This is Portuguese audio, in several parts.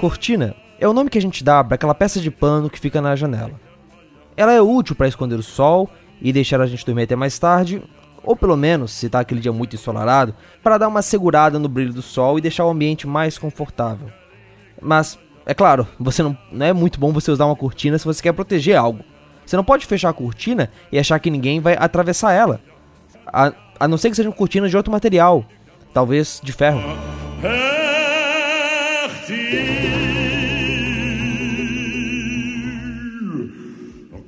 Cortina é o nome que a gente dá para aquela peça de pano que fica na janela. Ela é útil para esconder o sol e deixar a gente dormir até mais tarde, ou pelo menos, se está aquele dia muito ensolarado, para dar uma segurada no brilho do sol e deixar o ambiente mais confortável. Mas, é claro, você não, não é muito bom você usar uma cortina se você quer proteger algo. Você não pode fechar a cortina e achar que ninguém vai atravessar ela. A, a não ser que sejam cortinas de outro material, talvez de ferro.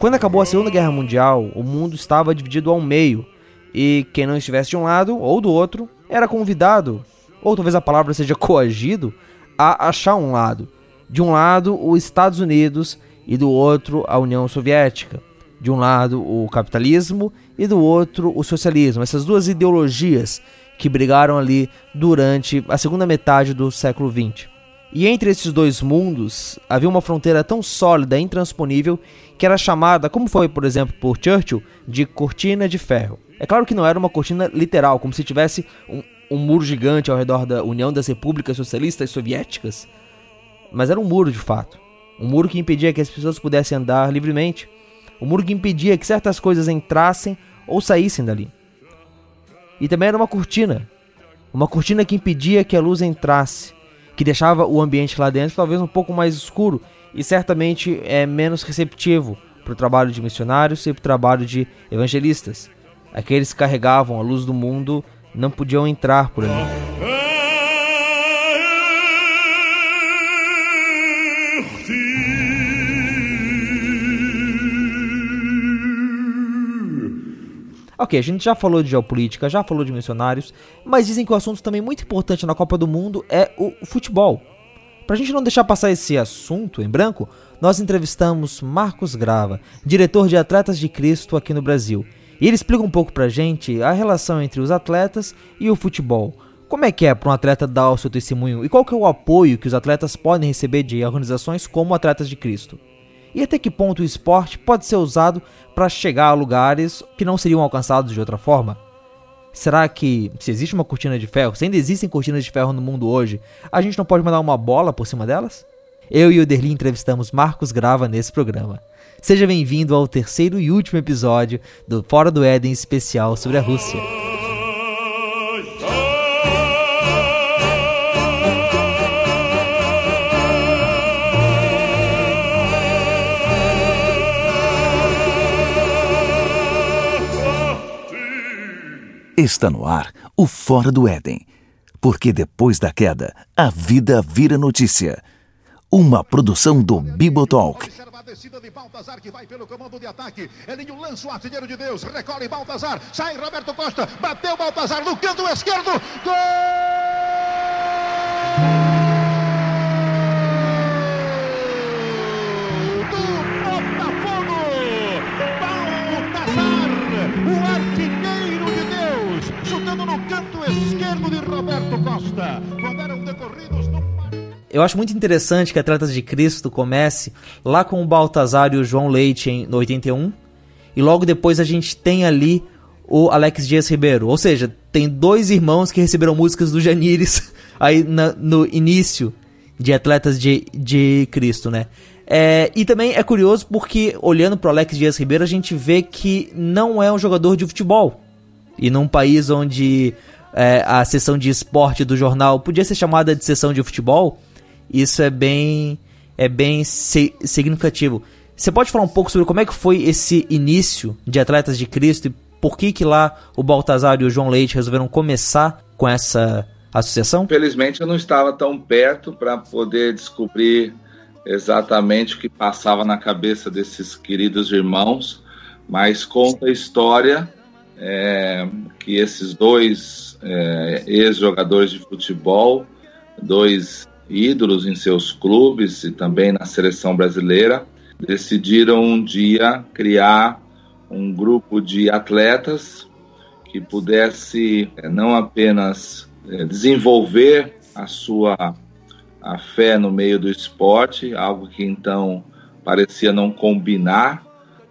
Quando acabou a Segunda Guerra Mundial, o mundo estava dividido ao meio, e quem não estivesse de um lado ou do outro era convidado, ou talvez a palavra seja coagido, a achar um lado. De um lado, os Estados Unidos e do outro, a União Soviética. De um lado, o capitalismo e do outro, o socialismo. Essas duas ideologias que brigaram ali durante a segunda metade do século XX. E entre esses dois mundos havia uma fronteira tão sólida e intransponível que era chamada, como foi, por exemplo, por Churchill, de cortina de ferro. É claro que não era uma cortina literal, como se tivesse um, um muro gigante ao redor da União das Repúblicas Socialistas Soviéticas, mas era um muro de fato. Um muro que impedia que as pessoas pudessem andar livremente. Um muro que impedia que certas coisas entrassem ou saíssem dali. E também era uma cortina. Uma cortina que impedia que a luz entrasse, que deixava o ambiente lá dentro talvez um pouco mais escuro e certamente é menos receptivo para o trabalho de missionários e para o trabalho de evangelistas. Aqueles que carregavam a luz do mundo não podiam entrar por ali. Ok, a gente já falou de geopolítica, já falou de missionários, mas dizem que o assunto também muito importante na Copa do Mundo é o futebol. Pra gente não deixar passar esse assunto em branco, nós entrevistamos Marcos Grava, diretor de Atletas de Cristo aqui no Brasil. E ele explica um pouco pra gente a relação entre os atletas e o futebol. Como é que é para um atleta dar o seu testemunho e qual que é o apoio que os atletas podem receber de organizações como Atletas de Cristo? E até que ponto o esporte pode ser usado para chegar a lugares que não seriam alcançados de outra forma? Será que, se existe uma cortina de ferro, se ainda existem cortinas de ferro no mundo hoje, a gente não pode mandar uma bola por cima delas? Eu e o Derli entrevistamos Marcos Grava nesse programa. Seja bem-vindo ao terceiro e último episódio do Fora do Éden especial sobre a Rússia. Está no ar o Fora do Éden. Porque depois da queda, a vida vira notícia. Uma produção do Bibotalk. descida de Baltazar que vai pelo comando de ataque. Elinho lança o artilheiro de Deus. Recolhe Baltazar. Sai Roberto Costa. Bateu Baltazar no canto esquerdo. Gol! Esquerdo de Roberto Costa. Decorridos no... Eu acho muito interessante que Atletas de Cristo comece lá com o Baltazar e o João Leite em, no 81. E logo depois a gente tem ali o Alex Dias Ribeiro. Ou seja, tem dois irmãos que receberam músicas do Janires aí na, no início de Atletas de, de Cristo, né? É, e também é curioso porque, olhando para o Alex Dias Ribeiro, a gente vê que não é um jogador de futebol. E num país onde é, a sessão de esporte do jornal podia ser chamada de sessão de futebol, isso é bem, é bem significativo. Você pode falar um pouco sobre como é que foi esse início de Atletas de Cristo e por que que lá o Baltazar e o João Leite resolveram começar com essa associação? Felizmente eu não estava tão perto para poder descobrir exatamente o que passava na cabeça desses queridos irmãos, mas conta a história é, que esses dois é, ex-jogadores de futebol, dois ídolos em seus clubes e também na seleção brasileira, decidiram um dia criar um grupo de atletas que pudesse eh, não apenas eh, desenvolver a sua a fé no meio do esporte, algo que então parecia não combinar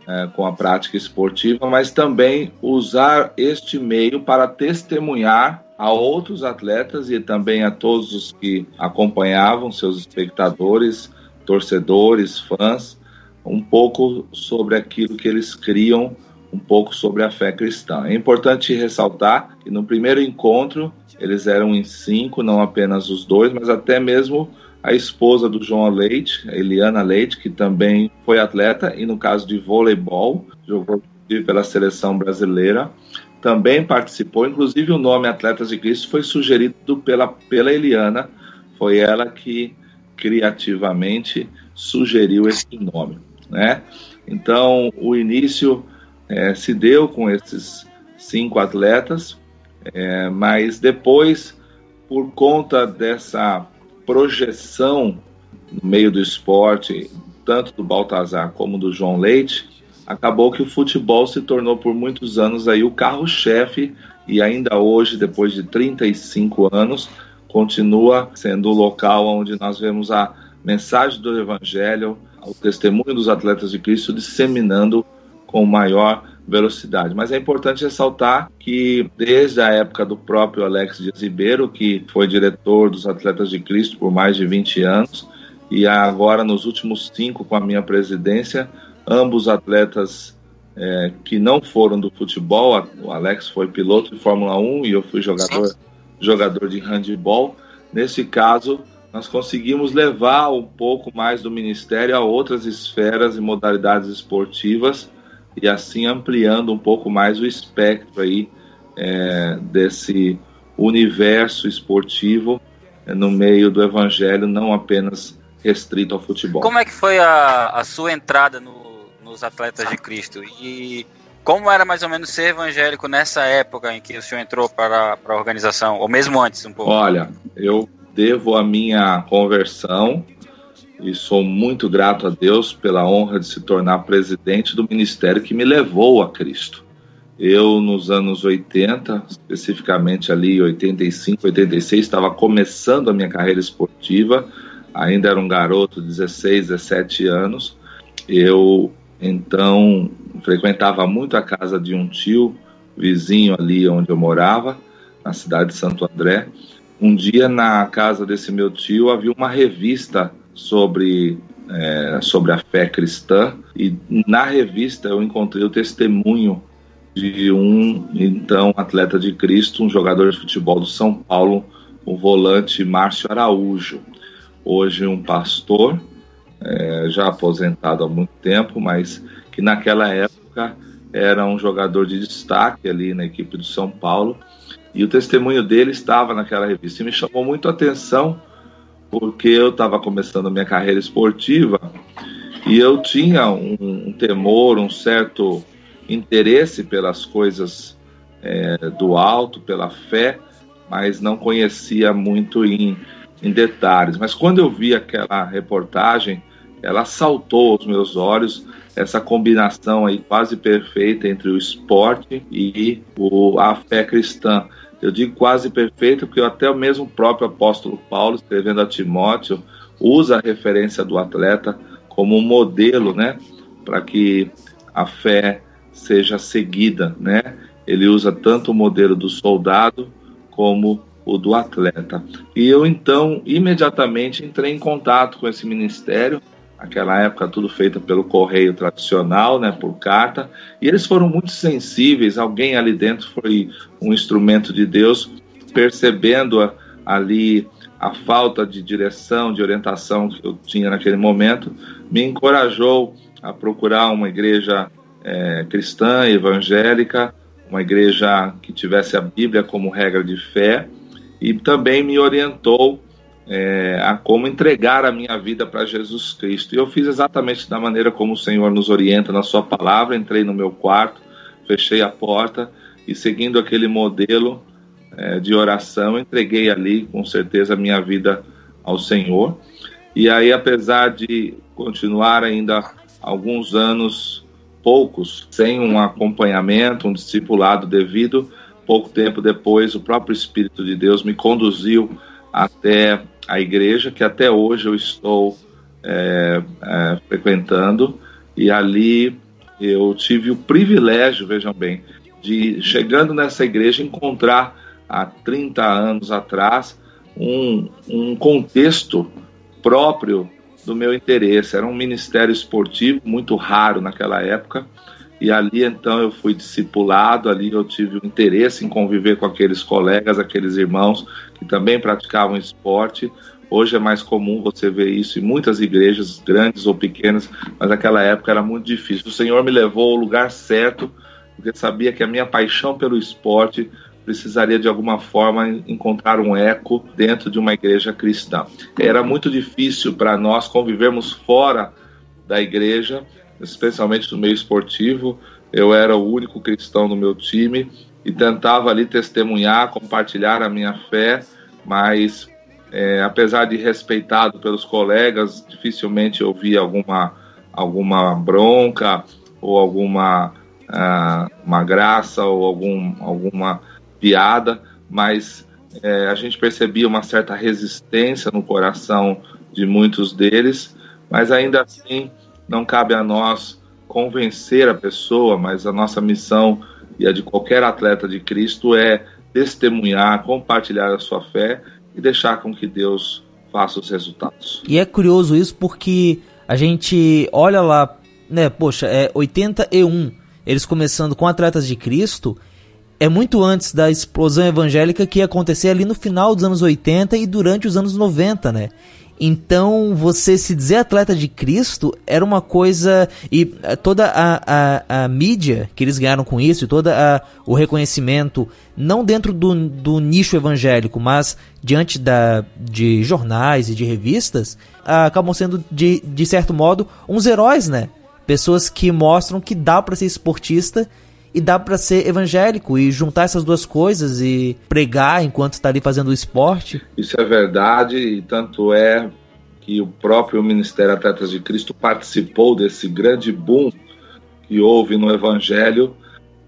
é, com a prática esportiva, mas também usar este meio para testemunhar a outros atletas e também a todos os que acompanhavam, seus espectadores, torcedores, fãs, um pouco sobre aquilo que eles criam, um pouco sobre a fé cristã. É importante ressaltar que no primeiro encontro eles eram em cinco, não apenas os dois, mas até mesmo a esposa do João Leite, Eliana Leite, que também foi atleta e no caso de voleibol, jogou pela seleção brasileira, também participou, inclusive o nome Atletas de Cristo foi sugerido pela, pela Eliana, foi ela que criativamente sugeriu esse nome, né? Então, o início é, se deu com esses cinco atletas, é, mas depois, por conta dessa projeção no meio do esporte, tanto do Baltazar como do João Leite, acabou que o futebol se tornou por muitos anos aí o carro-chefe e ainda hoje, depois de 35 anos, continua sendo o local onde nós vemos a mensagem do Evangelho, o testemunho dos atletas de Cristo disseminando com maior velocidade. Mas é importante ressaltar que desde a época do próprio Alex Dias Ribeiro, que foi diretor dos Atletas de Cristo por mais de 20 anos, e agora nos últimos cinco com a minha presidência, ambos atletas é, que não foram do futebol, o Alex foi piloto de Fórmula 1 e eu fui jogador, jogador de handball. Nesse caso, nós conseguimos levar um pouco mais do ministério a outras esferas e modalidades esportivas e assim ampliando um pouco mais o espectro aí é, desse universo esportivo é, no meio do evangelho, não apenas restrito ao futebol. Como é que foi a, a sua entrada no, nos Atletas de Cristo? E como era mais ou menos ser evangélico nessa época em que o senhor entrou para, para a organização, ou mesmo antes um pouco? Olha, eu devo a minha conversão e sou muito grato a Deus pela honra de se tornar presidente do ministério que me levou a Cristo. Eu, nos anos 80, especificamente ali 85, 86, estava começando a minha carreira esportiva, ainda era um garoto de 16, 17 anos. Eu, então, frequentava muito a casa de um tio vizinho ali onde eu morava, na cidade de Santo André. Um dia, na casa desse meu tio, havia uma revista sobre, é, sobre a fé cristã e na revista eu encontrei o testemunho de um então atleta de Cristo, um jogador de futebol do São Paulo, o volante Márcio Araújo. Hoje um pastor, é, já aposentado há muito tempo, mas que naquela época era um jogador de destaque ali na equipe do São Paulo. E o testemunho dele estava naquela revista e me chamou muito a atenção porque eu estava começando a minha carreira esportiva e eu tinha um, um temor, um certo interesse pelas coisas é, do alto, pela fé, mas não conhecia muito em, em detalhes. Mas quando eu vi aquela reportagem, ela saltou aos meus olhos essa combinação aí quase perfeita entre o esporte e o, a fé cristã. Eu digo quase perfeito porque até o mesmo próprio apóstolo Paulo, escrevendo a Timóteo, usa a referência do atleta como um modelo, né, para que a fé seja seguida, né? Ele usa tanto o modelo do soldado como o do atleta. E eu então imediatamente entrei em contato com esse ministério aquela época tudo feito pelo correio tradicional, né, por carta, e eles foram muito sensíveis. Alguém ali dentro foi um instrumento de Deus, percebendo a, ali a falta de direção, de orientação que eu tinha naquele momento, me encorajou a procurar uma igreja é, cristã, evangélica, uma igreja que tivesse a Bíblia como regra de fé, e também me orientou é, a como entregar a minha vida para Jesus Cristo. E eu fiz exatamente da maneira como o Senhor nos orienta na Sua palavra. Entrei no meu quarto, fechei a porta e, seguindo aquele modelo é, de oração, entreguei ali com certeza a minha vida ao Senhor. E aí, apesar de continuar ainda alguns anos poucos, sem um acompanhamento, um discipulado devido. Pouco tempo depois, o próprio Espírito de Deus me conduziu até a igreja, que até hoje eu estou é, é, frequentando, e ali eu tive o privilégio, vejam bem, de chegando nessa igreja encontrar há 30 anos atrás um, um contexto próprio do meu interesse. Era um ministério esportivo muito raro naquela época. E ali então eu fui discipulado, ali eu tive o interesse em conviver com aqueles colegas, aqueles irmãos que também praticavam esporte. Hoje é mais comum você ver isso em muitas igrejas, grandes ou pequenas, mas naquela época era muito difícil. O Senhor me levou ao lugar certo, porque sabia que a minha paixão pelo esporte precisaria de alguma forma encontrar um eco dentro de uma igreja cristã. Era muito difícil para nós convivermos fora da igreja, especialmente no meio esportivo. Eu era o único cristão no meu time e tentava ali testemunhar, compartilhar a minha fé, mas é, apesar de respeitado pelos colegas, dificilmente ouvia alguma alguma bronca ou alguma uh, uma graça ou algum, alguma piada, mas é, a gente percebia uma certa resistência no coração de muitos deles, mas ainda assim não cabe a nós convencer a pessoa, mas a nossa missão e a de qualquer atleta de Cristo é testemunhar, compartilhar a sua fé e deixar com que Deus faça os resultados. E é curioso isso porque a gente olha lá, né, poxa, é 81, eles começando com atletas de Cristo, é muito antes da explosão evangélica que ia acontecer ali no final dos anos 80 e durante os anos 90, né? Então, você se dizer atleta de Cristo era uma coisa. E eh, toda a, a, a mídia que eles ganharam com isso, e todo o reconhecimento, não dentro do, do nicho evangélico, mas diante da, de jornais e de revistas, acabam sendo, de, de certo modo, uns heróis, né? Pessoas que mostram que dá para ser esportista e dá para ser evangélico e juntar essas duas coisas e pregar enquanto está ali fazendo o esporte. Isso é verdade e tanto é que o próprio Ministério Atletas de Cristo participou desse grande boom que houve no evangelho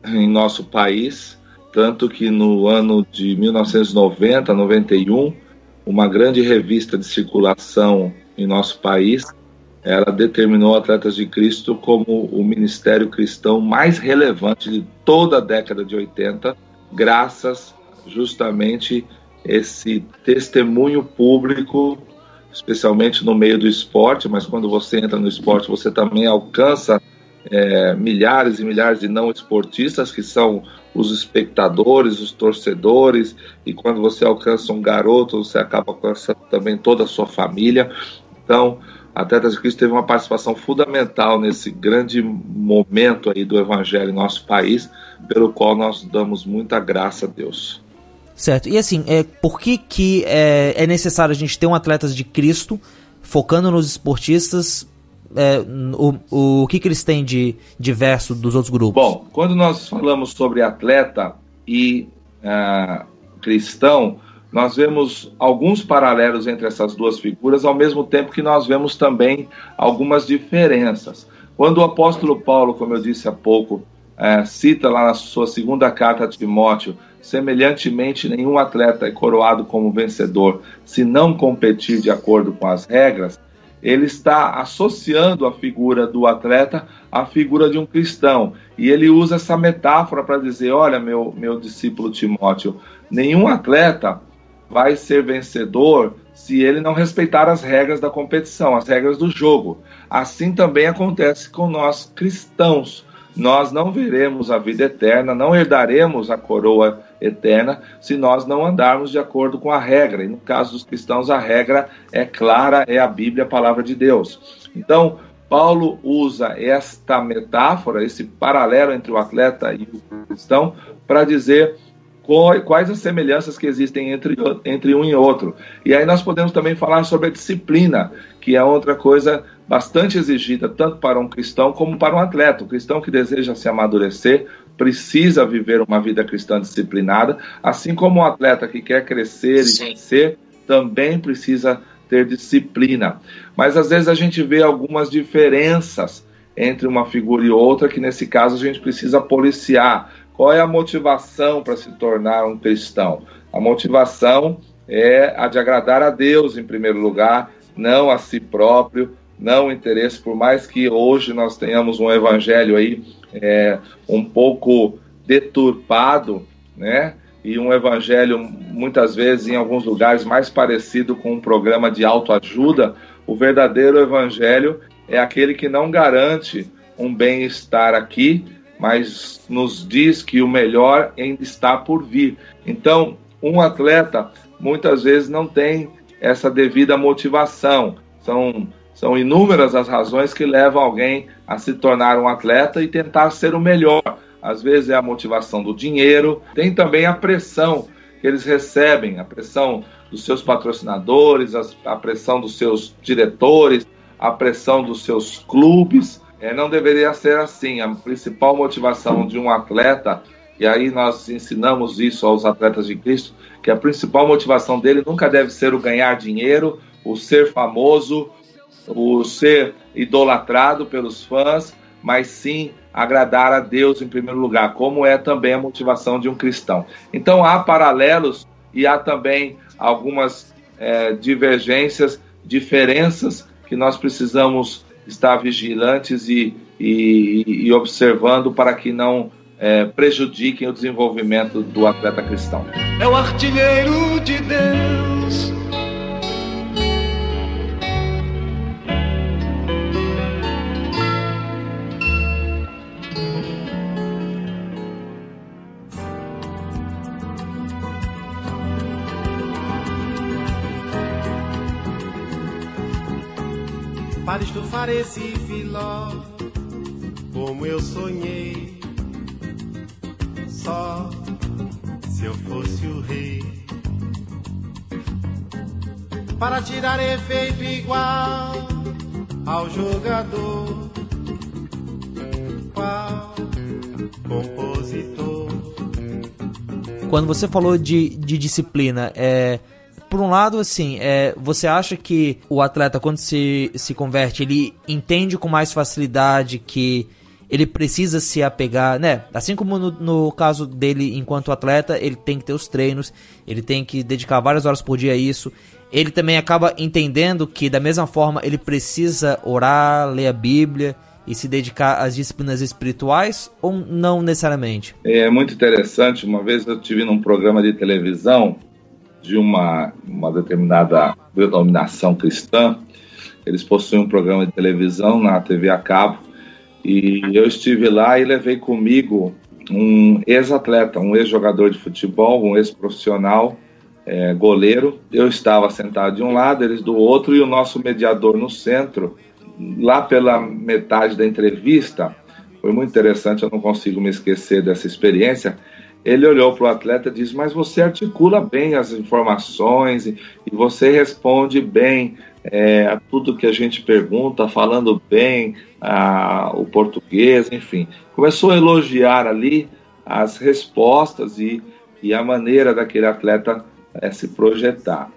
em nosso país, tanto que no ano de 1990, 91, uma grande revista de circulação em nosso país ela determinou Atletas de Cristo como o ministério cristão mais relevante de toda a década de 80, graças justamente esse testemunho público, especialmente no meio do esporte, mas quando você entra no esporte, você também alcança é, milhares e milhares de não esportistas, que são os espectadores, os torcedores, e quando você alcança um garoto, você acaba alcançando também toda a sua família. Então, Atletas de Cristo teve uma participação fundamental nesse grande momento aí do Evangelho em nosso país, pelo qual nós damos muita graça a Deus. Certo. E assim, é, por que, que é, é necessário a gente ter um Atletas de Cristo focando nos esportistas? É, o, o que, que eles têm de diverso dos outros grupos? Bom, quando nós falamos sobre atleta e uh, cristão, nós vemos alguns paralelos entre essas duas figuras, ao mesmo tempo que nós vemos também algumas diferenças. Quando o apóstolo Paulo, como eu disse há pouco, é, cita lá na sua segunda carta a Timóteo, semelhantemente nenhum atleta é coroado como vencedor se não competir de acordo com as regras, ele está associando a figura do atleta à figura de um cristão. E ele usa essa metáfora para dizer: olha, meu, meu discípulo Timóteo, nenhum atleta vai ser vencedor se ele não respeitar as regras da competição, as regras do jogo. Assim também acontece com nós cristãos. Nós não veremos a vida eterna, não herdaremos a coroa eterna se nós não andarmos de acordo com a regra. E no caso dos cristãos, a regra é clara, é a Bíblia, a palavra de Deus. Então, Paulo usa esta metáfora, esse paralelo entre o atleta e o cristão, para dizer quais as semelhanças que existem entre, entre um e outro. E aí nós podemos também falar sobre a disciplina, que é outra coisa bastante exigida, tanto para um cristão como para um atleta. O cristão que deseja se amadurecer precisa viver uma vida cristã disciplinada, assim como o um atleta que quer crescer Sim. e vencer também precisa ter disciplina. Mas às vezes a gente vê algumas diferenças entre uma figura e outra, que nesse caso a gente precisa policiar. Qual é a motivação para se tornar um cristão? A motivação é a de agradar a Deus em primeiro lugar, não a si próprio, não o interesse, por mais que hoje nós tenhamos um evangelho aí é, um pouco deturpado, né? E um evangelho muitas vezes em alguns lugares mais parecido com um programa de autoajuda, o verdadeiro evangelho é aquele que não garante um bem-estar aqui, mas nos diz que o melhor ainda está por vir. Então, um atleta muitas vezes não tem essa devida motivação. São, são inúmeras as razões que levam alguém a se tornar um atleta e tentar ser o melhor. Às vezes é a motivação do dinheiro, tem também a pressão que eles recebem, a pressão dos seus patrocinadores, a pressão dos seus diretores, a pressão dos seus clubes. É, não deveria ser assim. A principal motivação de um atleta, e aí nós ensinamos isso aos atletas de Cristo, que a principal motivação dele nunca deve ser o ganhar dinheiro, o ser famoso, o ser idolatrado pelos fãs, mas sim agradar a Deus em primeiro lugar, como é também a motivação de um cristão. Então há paralelos e há também algumas é, divergências, diferenças que nós precisamos estar vigilantes e, e, e observando para que não é, prejudiquem o desenvolvimento do atleta cristão. É o artilheiro de Deus. E Filó, como eu sonhei só se eu fosse o rei. Para tirar efeito igual ao jogador, qual compositor. Quando você falou de, de disciplina, é por um lado, assim, é, você acha que o atleta, quando se, se converte, ele entende com mais facilidade que ele precisa se apegar, né? Assim como no, no, caso dele enquanto atleta, ele tem que ter os treinos, ele tem que dedicar várias horas por dia a isso. Ele também acaba entendendo que da mesma forma ele precisa orar, ler a Bíblia e se dedicar às disciplinas espirituais ou não necessariamente? É muito interessante. Uma vez eu tive num programa de televisão de uma, uma determinada denominação cristã. Eles possuem um programa de televisão na TV a cabo e eu estive lá e levei comigo um ex-atleta, um ex-jogador de futebol, um ex-profissional, é, goleiro. Eu estava sentado de um lado, eles do outro, e o nosso mediador no centro. Lá pela metade da entrevista, foi muito interessante, eu não consigo me esquecer dessa experiência. Ele olhou para o atleta e disse: Mas você articula bem as informações e, você responde bem é, a tudo que a gente pergunta, falando bem a, o português, enfim. Começou a elogiar ali as respostas e, e a maneira daquele atleta é, se projetar.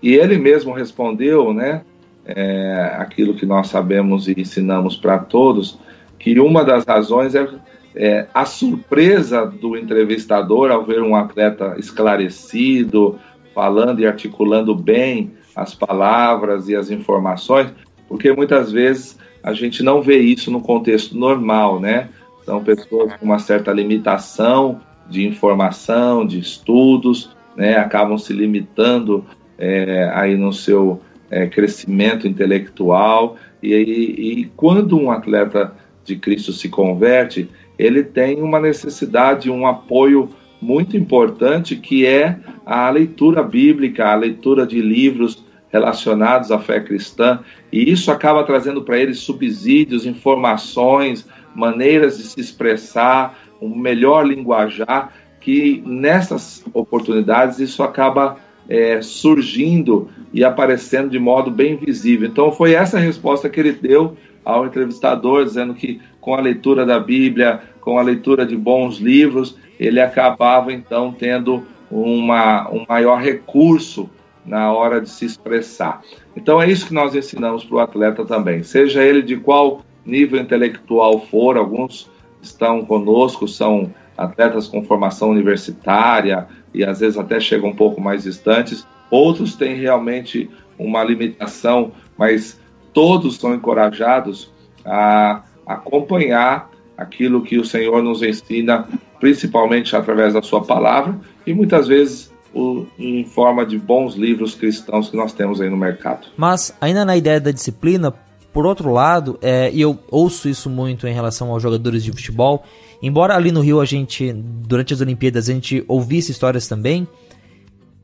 E ele mesmo respondeu, né, é, aquilo que nós sabemos e ensinamos para todos, que uma das razões é, é, a surpresa do entrevistador ao ver um atleta esclarecido, falando e articulando bem as palavras e as informações, porque muitas vezes a gente não vê isso no contexto normal, né? São pessoas com uma certa limitação de informação, de estudos, né? Acabam se limitando é, aí no seu é, crescimento intelectual e, e, e quando um atleta de Cristo se converte, ele tem uma necessidade, um apoio muito importante que é a leitura bíblica, a leitura de livros relacionados à fé cristã, e isso acaba trazendo para eles subsídios, informações, maneiras de se expressar, um melhor linguajar, que nessas oportunidades isso acaba é, surgindo e aparecendo de modo bem visível. Então foi essa a resposta que ele deu ao entrevistador, dizendo que com a leitura da Bíblia, com a leitura de bons livros, ele acabava então tendo uma, um maior recurso na hora de se expressar. Então é isso que nós ensinamos para o atleta também, seja ele de qual nível intelectual for, alguns estão conosco, são atletas com formação universitária e às vezes até chegam um pouco mais distantes. Outros têm realmente uma limitação, mas todos são encorajados a acompanhar aquilo que o Senhor nos ensina, principalmente através da Sua palavra e muitas vezes o, em forma de bons livros cristãos que nós temos aí no mercado. Mas, ainda na ideia da disciplina, por outro lado, é, e eu ouço isso muito em relação aos jogadores de futebol, embora ali no Rio a gente, durante as Olimpíadas, a gente ouvisse histórias também,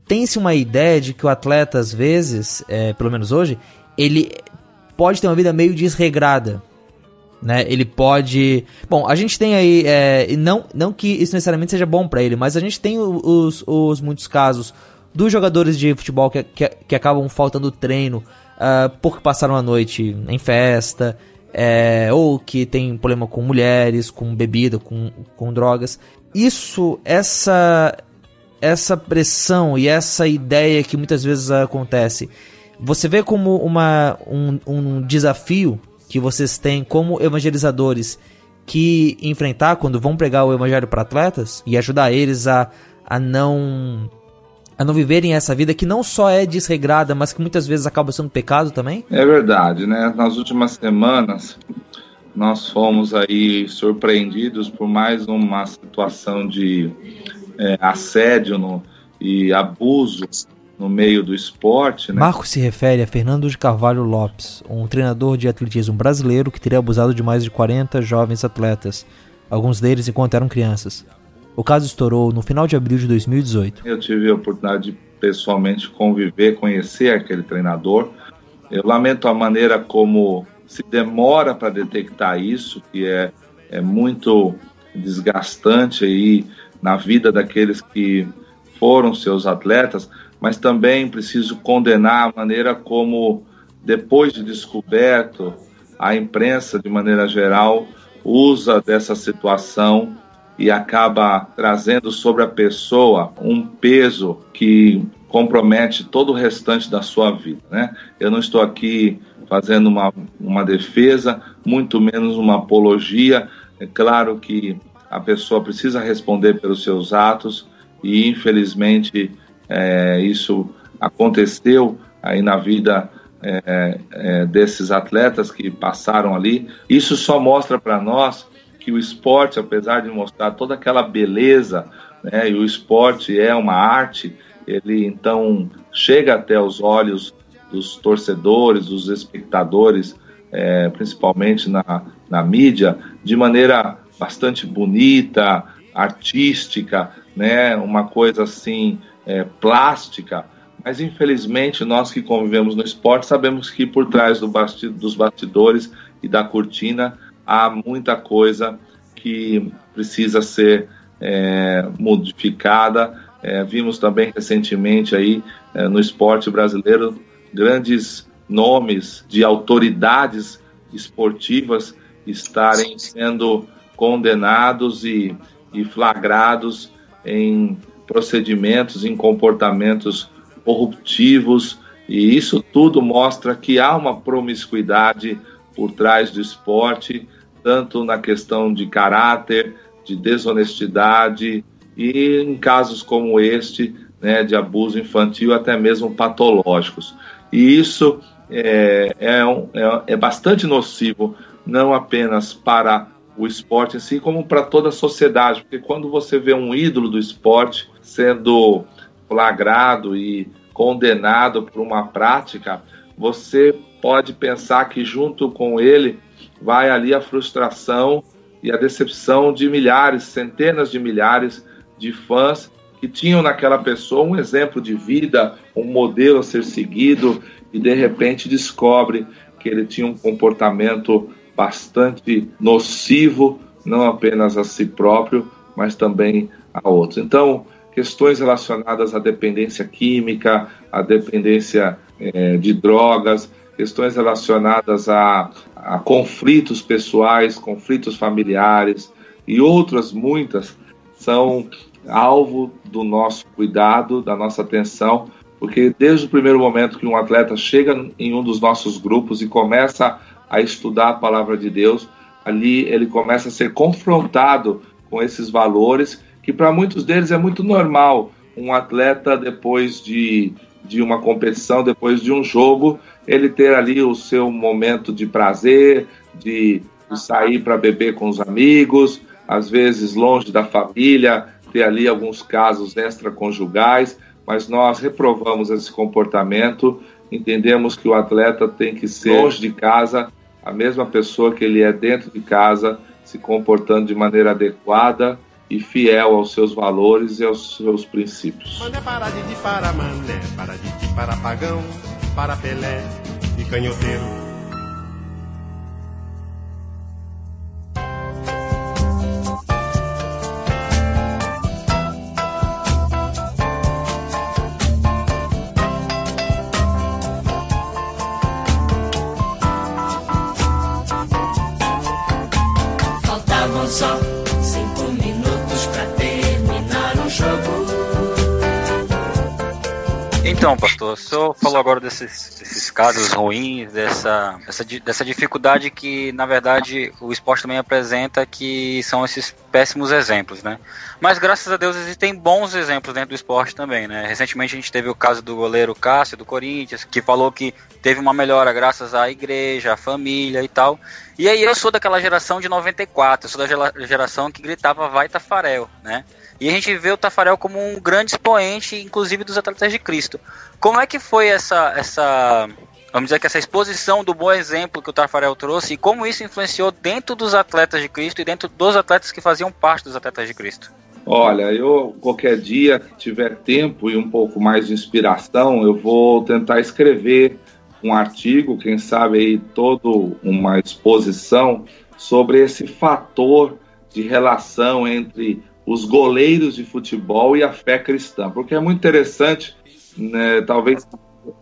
tem-se uma ideia de que o atleta, às vezes, é, pelo menos hoje, ele pode ter uma vida meio desregrada. Né? Ele pode. Bom, a gente tem aí. É, não, não que isso necessariamente seja bom para ele, mas a gente tem os, os muitos casos dos jogadores de futebol que, que, que acabam faltando treino uh, porque passaram a noite em festa, é, ou que tem problema com mulheres, com bebida, com, com drogas. Isso, essa, essa pressão e essa ideia que muitas vezes acontece, você vê como uma, um, um desafio que vocês têm como evangelizadores que enfrentar quando vão pregar o evangelho para atletas e ajudar eles a, a não a não viverem essa vida que não só é desregrada, mas que muitas vezes acaba sendo pecado também? É verdade, né? Nas últimas semanas nós fomos aí surpreendidos por mais uma situação de é, assédio no, e abuso no meio do esporte. Né? Marco se refere a Fernando de Carvalho Lopes, um treinador de atletismo brasileiro que teria abusado de mais de 40 jovens atletas, alguns deles enquanto eram crianças. O caso estourou no final de abril de 2018. Eu tive a oportunidade de pessoalmente conviver, conhecer aquele treinador. Eu lamento a maneira como se demora para detectar isso, que é, é muito desgastante aí na vida daqueles que foram seus atletas, mas também preciso condenar a maneira como, depois de descoberto, a imprensa, de maneira geral, usa dessa situação e acaba trazendo sobre a pessoa um peso que compromete todo o restante da sua vida. Né? Eu não estou aqui fazendo uma, uma defesa, muito menos uma apologia. É claro que a pessoa precisa responder pelos seus atos e, infelizmente, é, isso aconteceu aí na vida é, é, desses atletas que passaram ali. Isso só mostra para nós que o esporte, apesar de mostrar toda aquela beleza, né, e o esporte é uma arte, ele então chega até os olhos dos torcedores, dos espectadores, é, principalmente na, na mídia, de maneira bastante bonita, artística, né, uma coisa assim é, plástica. Mas infelizmente nós que convivemos no esporte sabemos que por trás do basti dos bastidores e da cortina há muita coisa que precisa ser é, modificada. É, vimos também recentemente aí é, no esporte brasileiro grandes nomes de autoridades esportivas estarem sendo condenados e, e flagrados em procedimentos, em comportamentos corruptivos, e isso tudo mostra que há uma promiscuidade por trás do esporte, tanto na questão de caráter, de desonestidade e em casos como este, né, de abuso infantil, até mesmo patológicos. E isso é, é, um, é, é bastante nocivo, não apenas para o esporte si, como para toda a sociedade, porque quando você vê um ídolo do esporte sendo flagrado e condenado por uma prática, você pode pensar que junto com ele vai ali a frustração e a decepção de milhares, centenas de milhares de fãs que tinham naquela pessoa um exemplo de vida, um modelo a ser seguido e de repente descobre que ele tinha um comportamento bastante nocivo, não apenas a si próprio, mas também a outros. Então, questões relacionadas à dependência química, à dependência é, de drogas, questões relacionadas a, a conflitos pessoais, conflitos familiares e outras muitas são alvo do nosso cuidado, da nossa atenção, porque desde o primeiro momento que um atleta chega em um dos nossos grupos e começa a estudar a palavra de Deus, ali ele começa a ser confrontado com esses valores que para muitos deles é muito normal. Um atleta depois de, de uma competição, depois de um jogo, ele ter ali o seu momento de prazer, de, de sair para beber com os amigos, às vezes longe da família, ter ali alguns casos extraconjugais, mas nós reprovamos esse comportamento, entendemos que o atleta tem que ser longe de casa, a mesma pessoa que ele é dentro de casa, se comportando de maneira adequada e fiel aos seus valores e aos seus princípios. Mané para de para mané, para de para pagão, para Pelé e canhoteiro. Então, pastor, o senhor falou agora desses, desses casos ruins, dessa, dessa, dessa dificuldade que, na verdade, o esporte também apresenta, que são esses péssimos exemplos, né? Mas, graças a Deus, existem bons exemplos dentro do esporte também, né? Recentemente a gente teve o caso do goleiro Cássio, do Corinthians, que falou que teve uma melhora graças à igreja, à família e tal. E aí eu sou daquela geração de 94, eu sou da geração que gritava vai Tafarel, né? E a gente vê o Tafarel como um grande expoente, inclusive dos atletas de Cristo. Como é que foi essa, essa vamos dizer que essa exposição do bom exemplo que o Tafarel trouxe e como isso influenciou dentro dos atletas de Cristo e dentro dos atletas que faziam parte dos atletas de Cristo? Olha, eu qualquer dia que tiver tempo e um pouco mais de inspiração, eu vou tentar escrever um artigo, quem sabe aí toda uma exposição sobre esse fator de relação entre os goleiros de futebol e a fé cristã, porque é muito interessante, né, talvez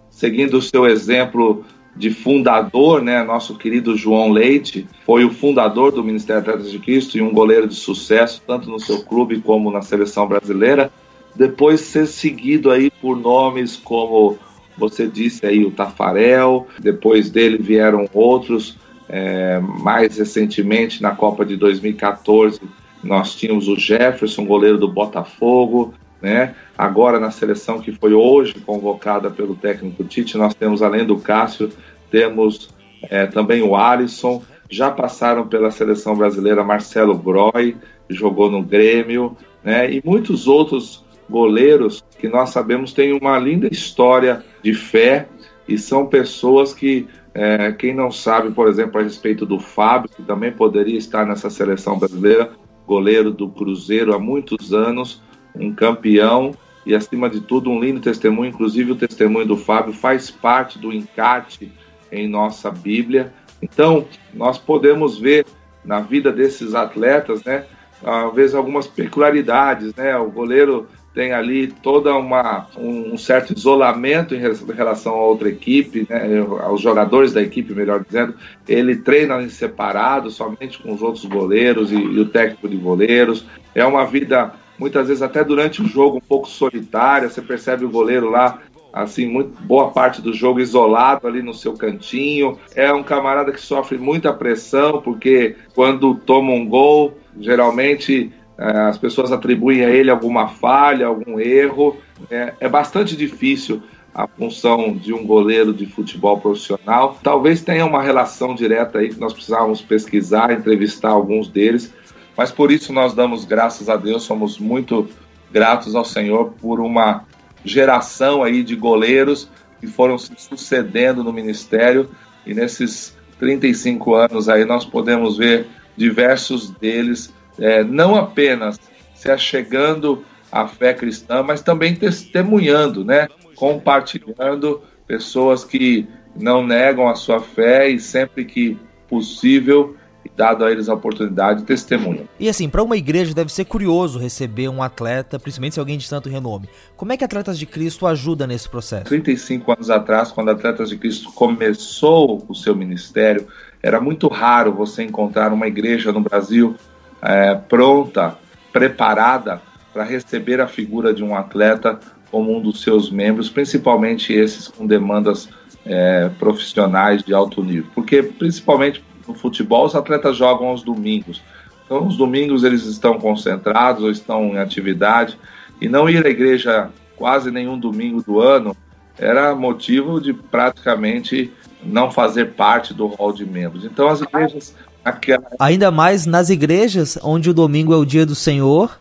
seguindo o seu exemplo de fundador, né, nosso querido João Leite foi o fundador do Ministério Atletas de Cristo e um goleiro de sucesso tanto no seu clube como na seleção brasileira. Depois ser seguido aí por nomes como você disse aí o Tafarel, depois dele vieram outros, é, mais recentemente na Copa de 2014 nós tínhamos o Jefferson, goleiro do Botafogo, né? Agora na seleção que foi hoje convocada pelo técnico Tite, nós temos além do Cássio, temos é, também o Alisson. Já passaram pela seleção brasileira Marcelo Broi, jogou no Grêmio, né? E muitos outros goleiros que nós sabemos têm uma linda história de fé e são pessoas que é, quem não sabe, por exemplo, a respeito do Fábio, que também poderia estar nessa seleção brasileira, goleiro do Cruzeiro há muitos anos, um campeão e, acima de tudo, um lindo testemunho. Inclusive, o testemunho do Fábio faz parte do encarte em nossa Bíblia. Então, nós podemos ver na vida desses atletas, né, talvez algumas peculiaridades, né? O goleiro tem ali toda uma um, certo isolamento em relação a outra equipe, né, aos jogadores da equipe, melhor dizendo. Ele treina em separado, somente com os outros goleiros e, e o técnico de goleiros. É uma vida muitas vezes até durante o jogo um pouco solitária. Você percebe o goleiro lá assim, muito boa parte do jogo isolado ali no seu cantinho. É um camarada que sofre muita pressão porque quando toma um gol, geralmente as pessoas atribuem a ele alguma falha, algum erro. É, é bastante difícil a função de um goleiro de futebol profissional. Talvez tenha uma relação direta aí que nós precisávamos pesquisar, entrevistar alguns deles, mas por isso nós damos graças a Deus, somos muito gratos ao Senhor por uma geração aí de goleiros que foram se sucedendo no ministério e nesses 35 anos aí nós podemos ver diversos deles é, não apenas se achegando à fé cristã, mas também testemunhando, né? compartilhando pessoas que não negam a sua fé e sempre que possível dado a eles a oportunidade, testemunham. E assim, para uma igreja deve ser curioso receber um atleta, principalmente se alguém de tanto renome. Como é que Atletas de Cristo ajuda nesse processo? 35 anos atrás, quando Atletas de Cristo começou o seu ministério, era muito raro você encontrar uma igreja no Brasil é, pronta, preparada para receber a figura de um atleta como um dos seus membros, principalmente esses com demandas é, profissionais de alto nível. Porque, principalmente no futebol, os atletas jogam aos domingos. Então, os domingos eles estão concentrados ou estão em atividade, e não ir à igreja quase nenhum domingo do ano era motivo de praticamente não fazer parte do hall de membros. Então, as igrejas. Ainda mais nas igrejas onde o domingo é o dia do Senhor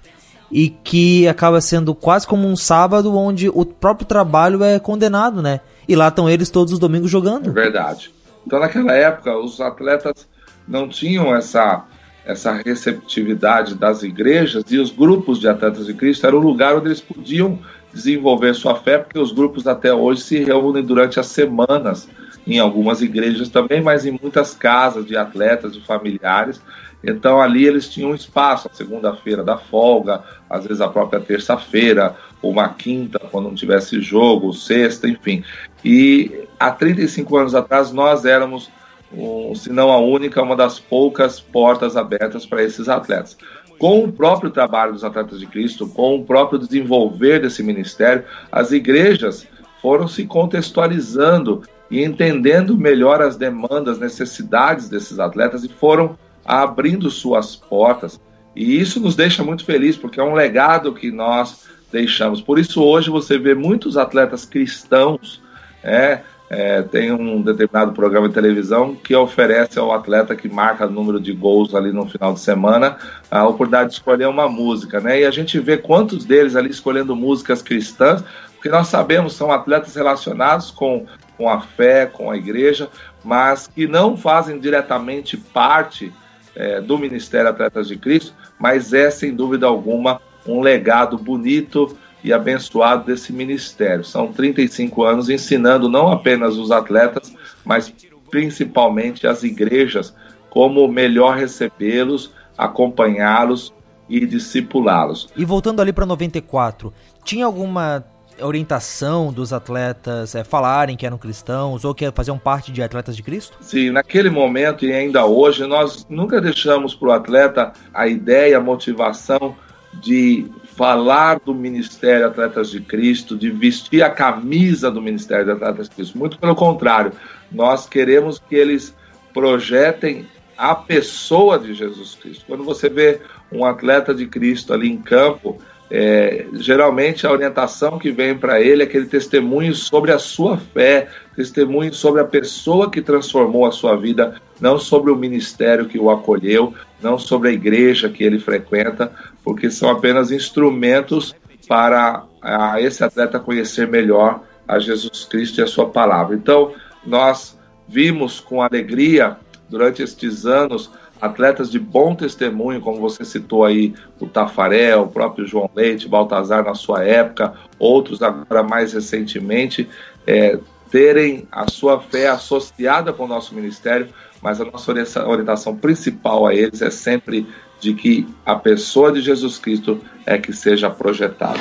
e que acaba sendo quase como um sábado onde o próprio trabalho é condenado, né? E lá estão eles todos os domingos jogando. É verdade. Então, naquela época, os atletas não tinham essa, essa receptividade das igrejas e os grupos de atletas de Cristo era o lugar onde eles podiam desenvolver sua fé, porque os grupos até hoje se reúnem durante as semanas em algumas igrejas também, mas em muitas casas de atletas, de familiares. Então ali eles tinham espaço, a segunda-feira da folga, às vezes a própria terça-feira, uma quinta, quando não tivesse jogo, sexta, enfim. E há 35 anos atrás nós éramos, um, se não a única, uma das poucas portas abertas para esses atletas. Com o próprio trabalho dos Atletas de Cristo, com o próprio desenvolver desse ministério, as igrejas foram se contextualizando e entendendo melhor as demandas, necessidades desses atletas e foram abrindo suas portas. E isso nos deixa muito felizes, porque é um legado que nós deixamos. Por isso, hoje você vê muitos atletas cristãos. É, é, tem um determinado programa de televisão que oferece ao atleta que marca o número de gols ali no final de semana a oportunidade de escolher uma música, né? E a gente vê quantos deles ali escolhendo músicas cristãs, porque nós sabemos são atletas relacionados com com a fé, com a igreja, mas que não fazem diretamente parte é, do Ministério Atletas de Cristo, mas é, sem dúvida alguma, um legado bonito e abençoado desse ministério. São 35 anos ensinando não apenas os atletas, mas principalmente as igrejas, como melhor recebê-los, acompanhá-los e discipulá-los. E voltando ali para 94, tinha alguma orientação dos atletas é, falarem que eram cristãos ou que faziam parte de atletas de Cristo? Sim, naquele momento e ainda hoje, nós nunca deixamos para o atleta a ideia, a motivação de falar do Ministério Atletas de Cristo, de vestir a camisa do Ministério de Atletas de Cristo. Muito pelo contrário, nós queremos que eles projetem a pessoa de Jesus Cristo. Quando você vê um atleta de Cristo ali em campo, é, geralmente a orientação que vem para ele é aquele testemunho sobre a sua fé, testemunho sobre a pessoa que transformou a sua vida, não sobre o ministério que o acolheu, não sobre a igreja que ele frequenta, porque são apenas instrumentos para a, esse atleta conhecer melhor a Jesus Cristo e a sua palavra. Então, nós vimos com alegria durante estes anos atletas de bom testemunho, como você citou aí, o Tafarel, o próprio João Leite, Baltazar na sua época, outros agora mais recentemente, é, terem a sua fé associada com o nosso ministério, mas a nossa orientação principal a eles é sempre de que a pessoa de Jesus Cristo é que seja projetada.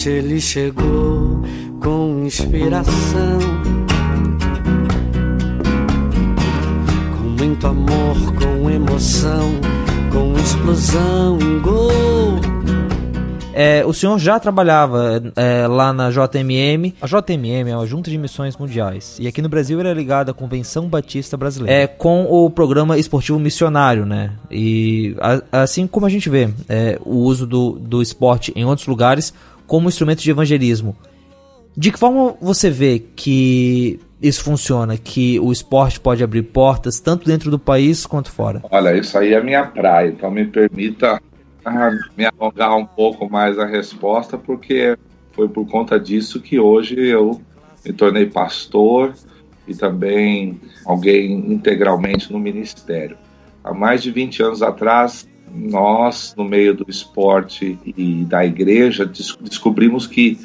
Novamente ele chegou com inspiração, com muito amor, com emoção, com explosão, um gol. É, o senhor já trabalhava é, lá na JMM. A JMM é uma Junta de Missões Mundiais. E aqui no Brasil era ligada à Convenção Batista Brasileira. É, com o programa esportivo missionário, né? E a, assim como a gente vê é, o uso do, do esporte em outros lugares, como instrumento de evangelismo. De que forma você vê que isso funciona, que o esporte pode abrir portas tanto dentro do país quanto fora? Olha, isso aí é minha praia, então me permita ah, me alongar um pouco mais a resposta, porque foi por conta disso que hoje eu me tornei pastor e também alguém integralmente no ministério. Há mais de 20 anos atrás, nós, no meio do esporte e da igreja, des descobrimos que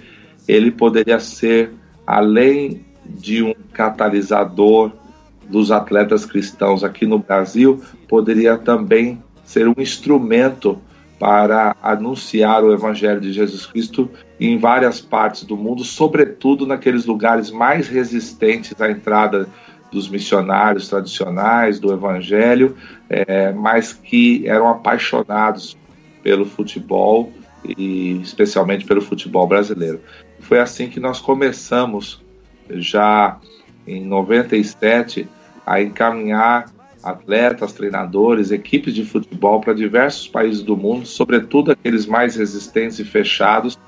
ele poderia ser, além de um catalisador dos atletas cristãos aqui no Brasil, poderia também ser um instrumento para anunciar o Evangelho de Jesus Cristo em várias partes do mundo, sobretudo naqueles lugares mais resistentes à entrada dos missionários tradicionais do Evangelho, é, mas que eram apaixonados pelo futebol e especialmente pelo futebol brasileiro. Foi assim que nós começamos já em 97 a encaminhar atletas, treinadores, equipes de futebol para diversos países do mundo, sobretudo aqueles mais resistentes e fechados,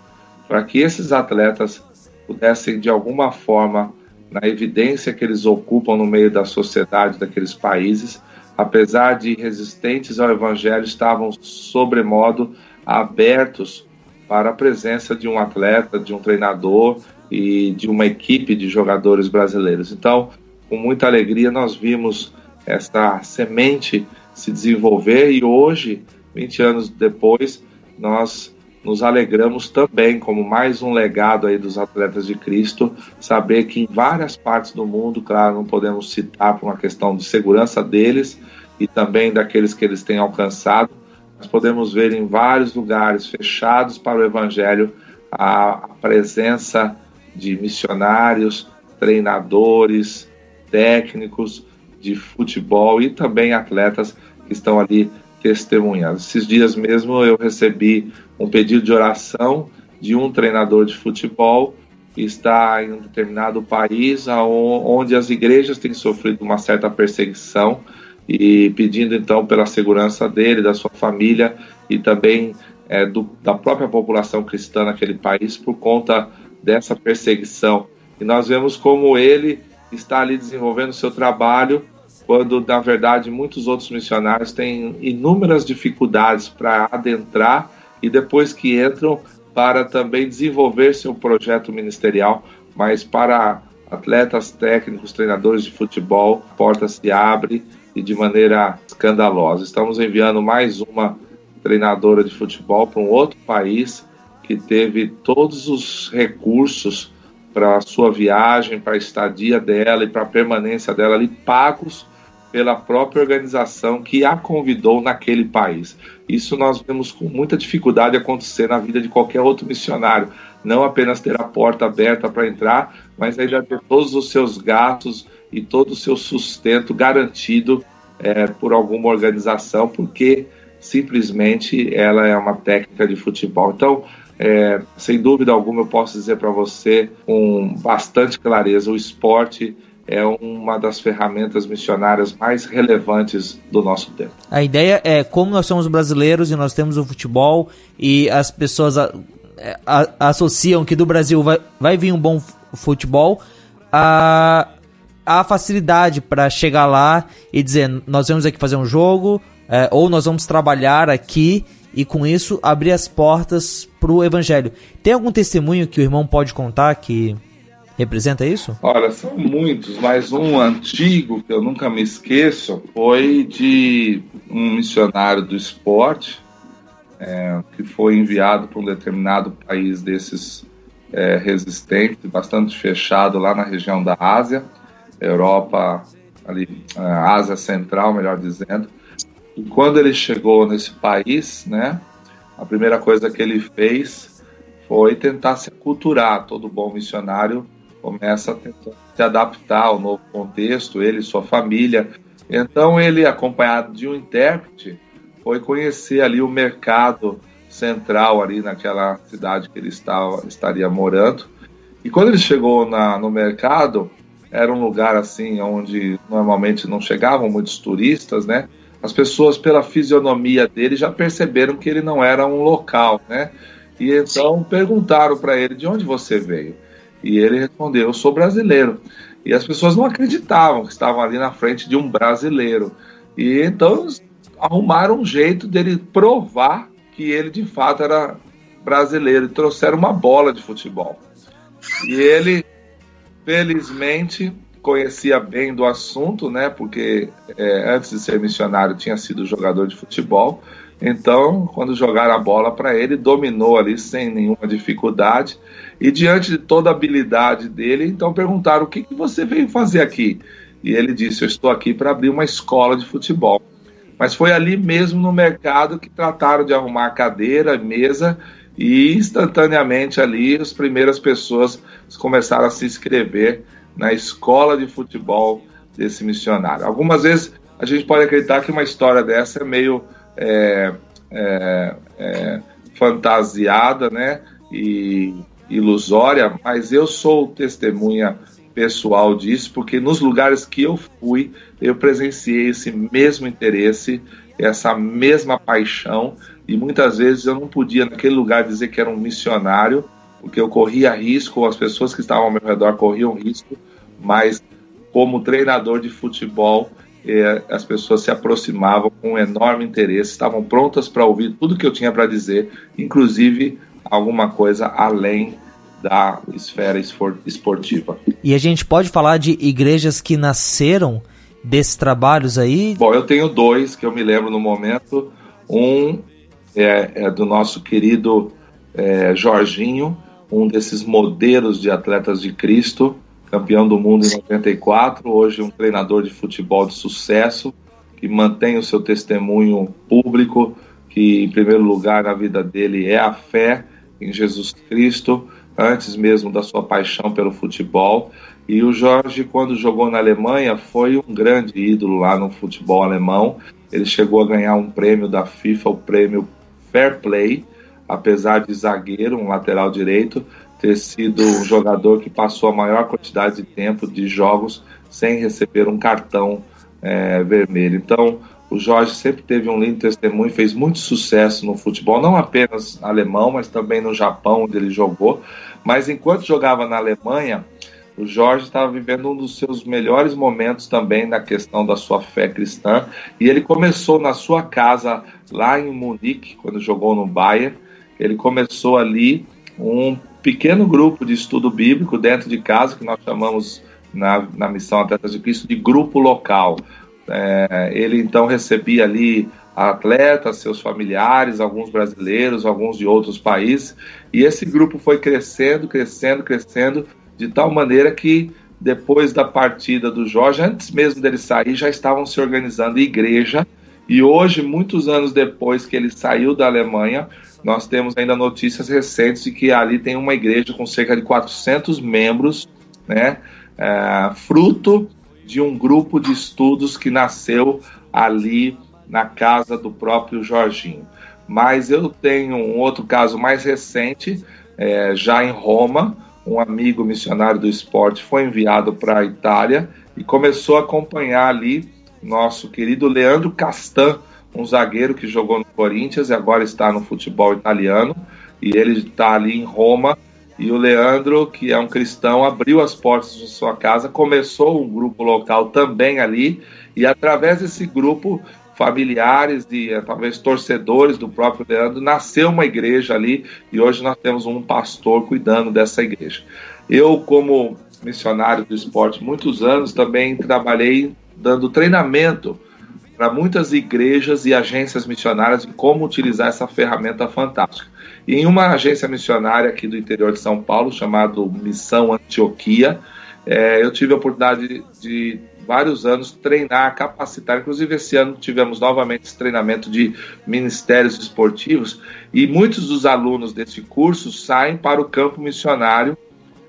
para que esses atletas pudessem de alguma forma, na evidência que eles ocupam no meio da sociedade daqueles países, apesar de resistentes ao evangelho, estavam sobremodo abertos para a presença de um atleta, de um treinador e de uma equipe de jogadores brasileiros. Então, com muita alegria, nós vimos esta semente se desenvolver e hoje, 20 anos depois, nós nos alegramos também como mais um legado aí dos atletas de Cristo, saber que em várias partes do mundo, claro, não podemos citar por uma questão de segurança deles e também daqueles que eles têm alcançado, nós podemos ver em vários lugares fechados para o evangelho a presença de missionários, treinadores, técnicos de futebol e também atletas que estão ali testemunhando. Esses dias mesmo eu recebi um pedido de oração de um treinador de futebol que está em um determinado país onde as igrejas têm sofrido uma certa perseguição e pedindo então pela segurança dele, da sua família e também é, do, da própria população cristã naquele país por conta dessa perseguição. E nós vemos como ele está ali desenvolvendo seu trabalho, quando na verdade muitos outros missionários têm inúmeras dificuldades para adentrar e depois que entram para também desenvolver seu projeto ministerial, mas para atletas técnicos, treinadores de futebol, a porta se abre e de maneira escandalosa. Estamos enviando mais uma treinadora de futebol para um outro país que teve todos os recursos para a sua viagem, para a estadia dela e para a permanência dela ali pagos pela própria organização que a convidou naquele país. Isso nós vemos com muita dificuldade acontecer na vida de qualquer outro missionário. Não apenas ter a porta aberta para entrar, mas ainda ter todos os seus gastos e todo o seu sustento garantido é, por alguma organização, porque simplesmente ela é uma técnica de futebol. Então, é, sem dúvida alguma, eu posso dizer para você com bastante clareza: o esporte é uma das ferramentas missionárias mais relevantes do nosso tempo. A ideia é como nós somos brasileiros e nós temos o futebol e as pessoas a, a, associam que do Brasil vai, vai vir um bom futebol, a, a facilidade para chegar lá e dizer nós vamos aqui fazer um jogo é, ou nós vamos trabalhar aqui e com isso abrir as portas para o evangelho. Tem algum testemunho que o irmão pode contar que representa isso? Olha, são muitos, mas um antigo que eu nunca me esqueço foi de um missionário do esporte é, que foi enviado para um determinado país desses é, resistentes, bastante fechado lá na região da Ásia, Europa, ali, Ásia Central, melhor dizendo, e quando ele chegou nesse país, né, a primeira coisa que ele fez foi tentar se aculturar. Todo bom missionário começa a tentar se adaptar ao novo contexto, ele e sua família. Então ele, acompanhado de um intérprete, foi conhecer ali o mercado central ali naquela cidade que ele estava, estaria morando. E quando ele chegou na, no mercado, era um lugar assim onde normalmente não chegavam muitos turistas, né? as pessoas, pela fisionomia dele, já perceberam que ele não era um local, né? E então perguntaram para ele de onde você veio. E ele respondeu: Eu sou brasileiro. E as pessoas não acreditavam que estavam ali na frente de um brasileiro. E então arrumaram um jeito dele provar que ele de fato era brasileiro. E trouxeram uma bola de futebol. E ele, felizmente, conhecia bem do assunto, né? Porque é, antes de ser missionário tinha sido jogador de futebol Então, quando jogaram a bola para ele, dominou ali sem nenhuma dificuldade. E diante de toda a habilidade dele, então perguntaram: o que, que você veio fazer aqui? E ele disse: Eu estou aqui para abrir uma escola de futebol. Mas foi ali mesmo no mercado que trataram de arrumar cadeira, mesa e instantaneamente ali as primeiras pessoas começaram a se inscrever na escola de futebol desse missionário. Algumas vezes a gente pode acreditar que uma história dessa é meio é, é, é, fantasiada, né? E ilusória, mas eu sou testemunha pessoal disso, porque nos lugares que eu fui, eu presenciei esse mesmo interesse, essa mesma paixão, e muitas vezes eu não podia naquele lugar dizer que era um missionário, porque eu corria risco, as pessoas que estavam ao meu redor corriam risco, mas como treinador de futebol, eh, as pessoas se aproximavam com um enorme interesse, estavam prontas para ouvir tudo que eu tinha para dizer, inclusive alguma coisa além da esfera esportiva. E a gente pode falar de igrejas que nasceram desses trabalhos aí? Bom, eu tenho dois que eu me lembro no momento. Um é, é do nosso querido é, Jorginho, um desses modelos de atletas de Cristo, campeão do mundo em 94, hoje um treinador de futebol de sucesso, que mantém o seu testemunho público, que em primeiro lugar na vida dele é a fé em Jesus Cristo, antes mesmo da sua paixão pelo futebol. E o Jorge, quando jogou na Alemanha, foi um grande ídolo lá no futebol alemão. Ele chegou a ganhar um prêmio da FIFA, o prêmio Fair Play, apesar de zagueiro, um lateral direito, ter sido um jogador que passou a maior quantidade de tempo de jogos sem receber um cartão é, vermelho. Então, o Jorge sempre teve um lindo testemunho, fez muito sucesso no futebol, não apenas alemão, mas também no Japão, onde ele jogou. Mas enquanto jogava na Alemanha, o Jorge estava vivendo um dos seus melhores momentos também na questão da sua fé cristã. E ele começou na sua casa, lá em Munique, quando jogou no Bayern. Ele começou ali um pequeno grupo de estudo bíblico dentro de casa, que nós chamamos na, na Missão Atletas de Cristo de grupo local. É, ele então recebia ali atletas, seus familiares, alguns brasileiros, alguns de outros países, e esse grupo foi crescendo, crescendo, crescendo, de tal maneira que depois da partida do Jorge, antes mesmo dele sair, já estavam se organizando igreja, e hoje, muitos anos depois que ele saiu da Alemanha, nós temos ainda notícias recentes de que ali tem uma igreja com cerca de 400 membros, né, é, fruto de um grupo de estudos que nasceu ali na casa do próprio Jorginho. Mas eu tenho um outro caso mais recente, é, já em Roma, um amigo missionário do esporte foi enviado para a Itália e começou a acompanhar ali nosso querido Leandro Castan, um zagueiro que jogou no Corinthians e agora está no futebol italiano. E ele está ali em Roma e o Leandro, que é um cristão, abriu as portas de sua casa, começou um grupo local também ali, e através desse grupo, familiares e eh, talvez torcedores do próprio Leandro, nasceu uma igreja ali, e hoje nós temos um pastor cuidando dessa igreja. Eu, como missionário do esporte, muitos anos também trabalhei dando treinamento para muitas igrejas e agências missionárias de como utilizar essa ferramenta fantástica. E em uma agência missionária aqui do interior de São Paulo, chamado Missão Antioquia, é, eu tive a oportunidade de, de vários anos treinar, capacitar. Inclusive, esse ano tivemos novamente esse treinamento de ministérios esportivos e muitos dos alunos desse curso saem para o campo missionário,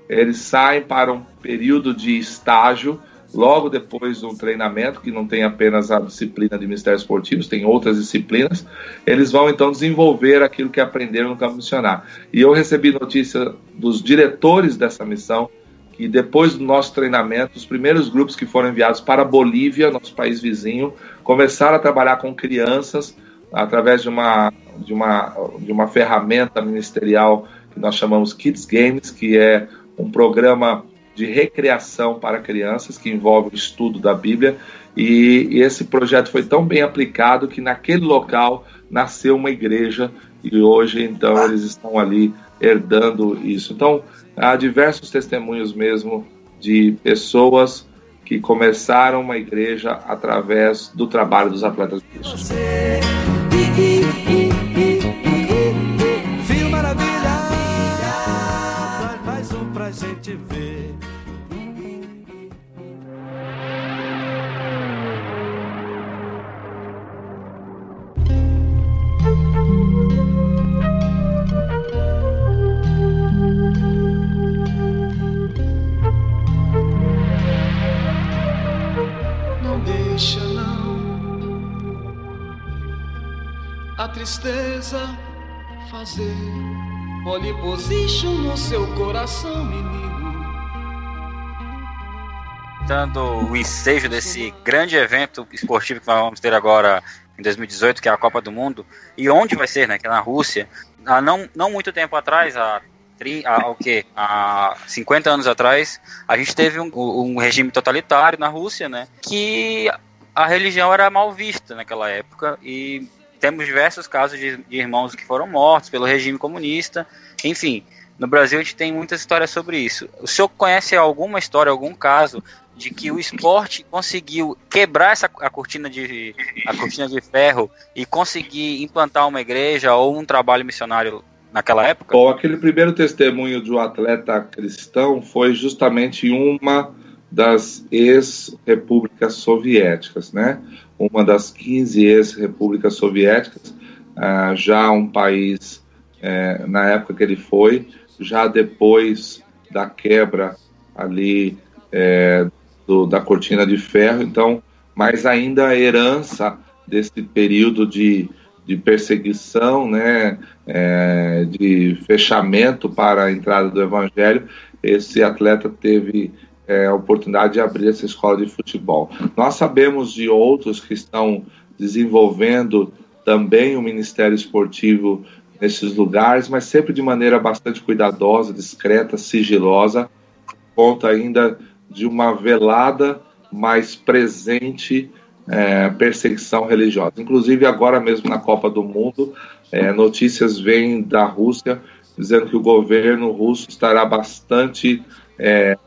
eles saem para um período de estágio logo depois do treinamento, que não tem apenas a disciplina de ministérios esportivos, tem outras disciplinas, eles vão então desenvolver aquilo que aprenderam no campo missionário. E eu recebi notícia dos diretores dessa missão que depois do nosso treinamento, os primeiros grupos que foram enviados para a Bolívia, nosso país vizinho, começaram a trabalhar com crianças através de uma, de uma, de uma ferramenta ministerial que nós chamamos Kids Games, que é um programa de recreação para crianças, que envolve o estudo da Bíblia. E, esse projeto foi tão bem aplicado que naquele local nasceu uma igreja e hoje, então, eles estão ali herdando isso. Então, há diversos testemunhos mesmo de pessoas que começaram uma igreja através do trabalho dos atletas de a tristeza fazer pole position no seu coração, menino. dando o ensejo desse grande evento esportivo que nós vamos ter agora em 2018, que é a Copa do Mundo, e onde vai ser, né, que é na Rússia. Há não, não muito tempo atrás, há, há, o quê? há 50 anos atrás, a gente teve um, um regime totalitário na Rússia, né, que a religião era mal vista naquela época, e temos diversos casos de, de irmãos que foram mortos pelo regime comunista, enfim... No Brasil a gente tem muitas histórias sobre isso. O senhor conhece alguma história, algum caso de que o esporte conseguiu quebrar essa a cortina de a cortina de ferro e conseguir implantar uma igreja ou um trabalho missionário naquela época? Bom, aquele primeiro testemunho de um atleta cristão foi justamente uma das ex-repúblicas soviéticas, né? Uma das 15 ex-repúblicas soviéticas, ah, já um país, eh, na época que ele foi, já depois da quebra ali é, do, da cortina de ferro, então, mas ainda a herança desse período de, de perseguição, né, é, de fechamento para a entrada do evangelho, esse atleta teve é, a oportunidade de abrir essa escola de futebol. Nós sabemos de outros que estão desenvolvendo também o Ministério Esportivo nesses lugares, mas sempre de maneira bastante cuidadosa, discreta, sigilosa, conta ainda de uma velada, mais presente é, perseguição religiosa. Inclusive agora mesmo na Copa do Mundo, é, notícias vêm da Rússia dizendo que o governo russo estará bastante é,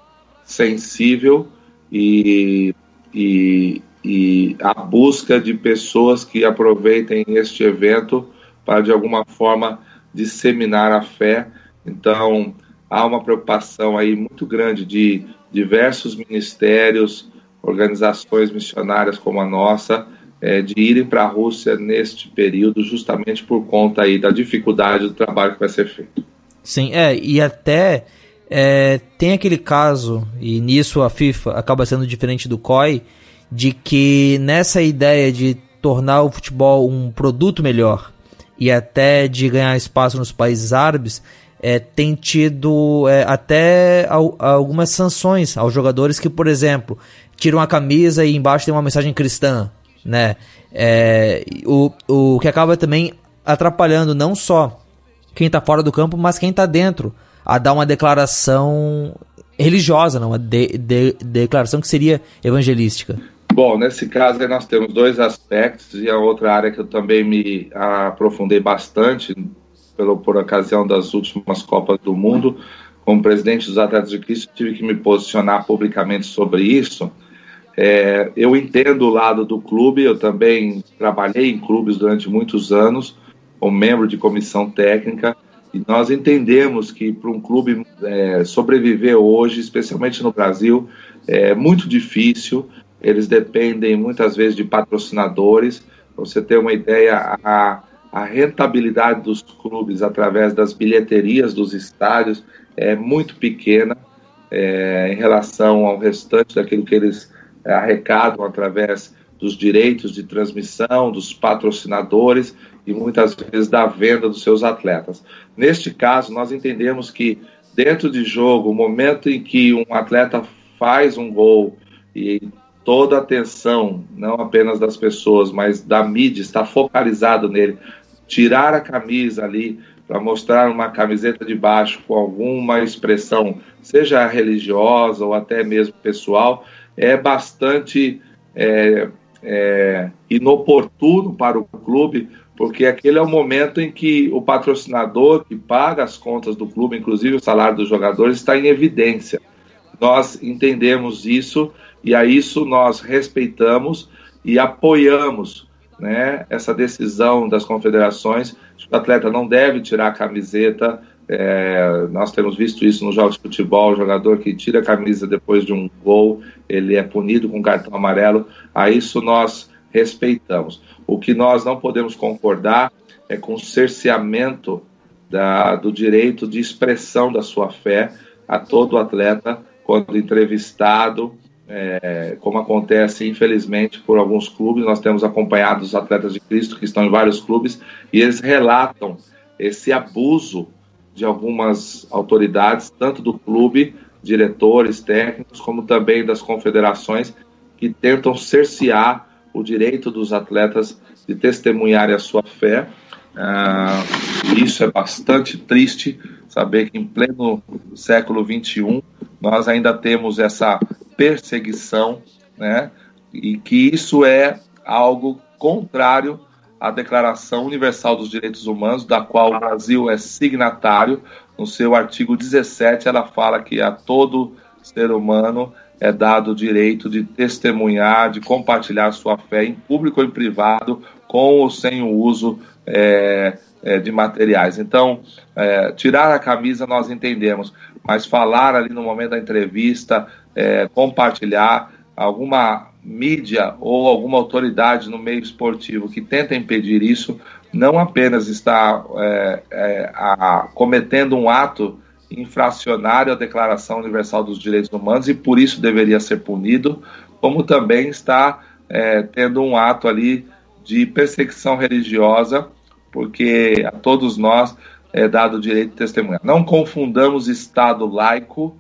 sensível e, e, e a busca de pessoas que aproveitem este evento para de alguma forma disseminar a fé. Então há uma preocupação aí muito grande de diversos ministérios, organizações missionárias como a nossa, é, de irem para a Rússia neste período, justamente por conta aí da dificuldade do trabalho que vai ser feito. Sim, é, e até é, tem aquele caso, e nisso a FIFA acaba sendo diferente do COI, de que nessa ideia de tornar o futebol um produto melhor e até de ganhar espaço nos países árabes, é, tem tido é, até al algumas sanções aos jogadores que, por exemplo, tiram a camisa e embaixo tem uma mensagem cristã, né? É, o, o que acaba também atrapalhando não só quem está fora do campo, mas quem está dentro, a dar uma declaração religiosa, não, uma de, de, declaração que seria evangelística. Bom, nesse caso nós temos dois aspectos e a outra área que eu também me aprofundei bastante pelo, por ocasião das últimas Copas do Mundo, como presidente dos Atletas de Cristo, tive que me posicionar publicamente sobre isso. É, eu entendo o lado do clube, eu também trabalhei em clubes durante muitos anos, como membro de comissão técnica, e nós entendemos que para um clube é, sobreviver hoje, especialmente no Brasil, é muito difícil. Eles dependem muitas vezes de patrocinadores. Você ter uma ideia, a, a rentabilidade dos clubes através das bilheterias dos estádios é muito pequena é, em relação ao restante daquilo que eles é, arrecadam através dos direitos de transmissão, dos patrocinadores e muitas vezes da venda dos seus atletas. Neste caso, nós entendemos que dentro de jogo, o momento em que um atleta faz um gol e toda a atenção, não apenas das pessoas, mas da mídia está focalizado nele, tirar a camisa ali para mostrar uma camiseta de baixo com alguma expressão, seja religiosa ou até mesmo pessoal, é bastante é, é, inoportuno para o clube, porque aquele é o momento em que o patrocinador que paga as contas do clube, inclusive o salário dos jogadores, está em evidência. Nós entendemos isso e a isso nós respeitamos e apoiamos né, essa decisão das confederações. O atleta não deve tirar a camiseta. É, nós temos visto isso nos jogos de futebol, o jogador que tira a camisa depois de um gol, ele é punido com cartão amarelo. A isso nós respeitamos. O que nós não podemos concordar é com o cerceamento da, do direito de expressão da sua fé a todo atleta quando entrevistado, é, como acontece infelizmente por alguns clubes. Nós temos acompanhado os atletas de Cristo que estão em vários clubes e eles relatam esse abuso de algumas autoridades, tanto do clube, diretores, técnicos, como também das confederações, que tentam cercear o direito dos atletas de testemunharem a sua fé. Ah, isso é bastante triste, saber que em pleno século XXI nós ainda temos essa perseguição, né? E que isso é algo contrário à Declaração Universal dos Direitos Humanos, da qual o Brasil é signatário. No seu artigo 17, ela fala que a todo ser humano é dado o direito de testemunhar, de compartilhar sua fé em público ou em privado, com ou sem o uso é, é, de materiais. Então, é, tirar a camisa nós entendemos, mas falar ali no momento da entrevista, é, compartilhar alguma mídia ou alguma autoridade no meio esportivo que tenta impedir isso, não apenas está é, é, a, cometendo um ato infracionário à Declaração Universal dos Direitos Humanos e por isso deveria ser punido, como também está é, tendo um ato ali de perseguição religiosa, porque a todos nós é dado o direito de testemunhar. Não confundamos Estado laico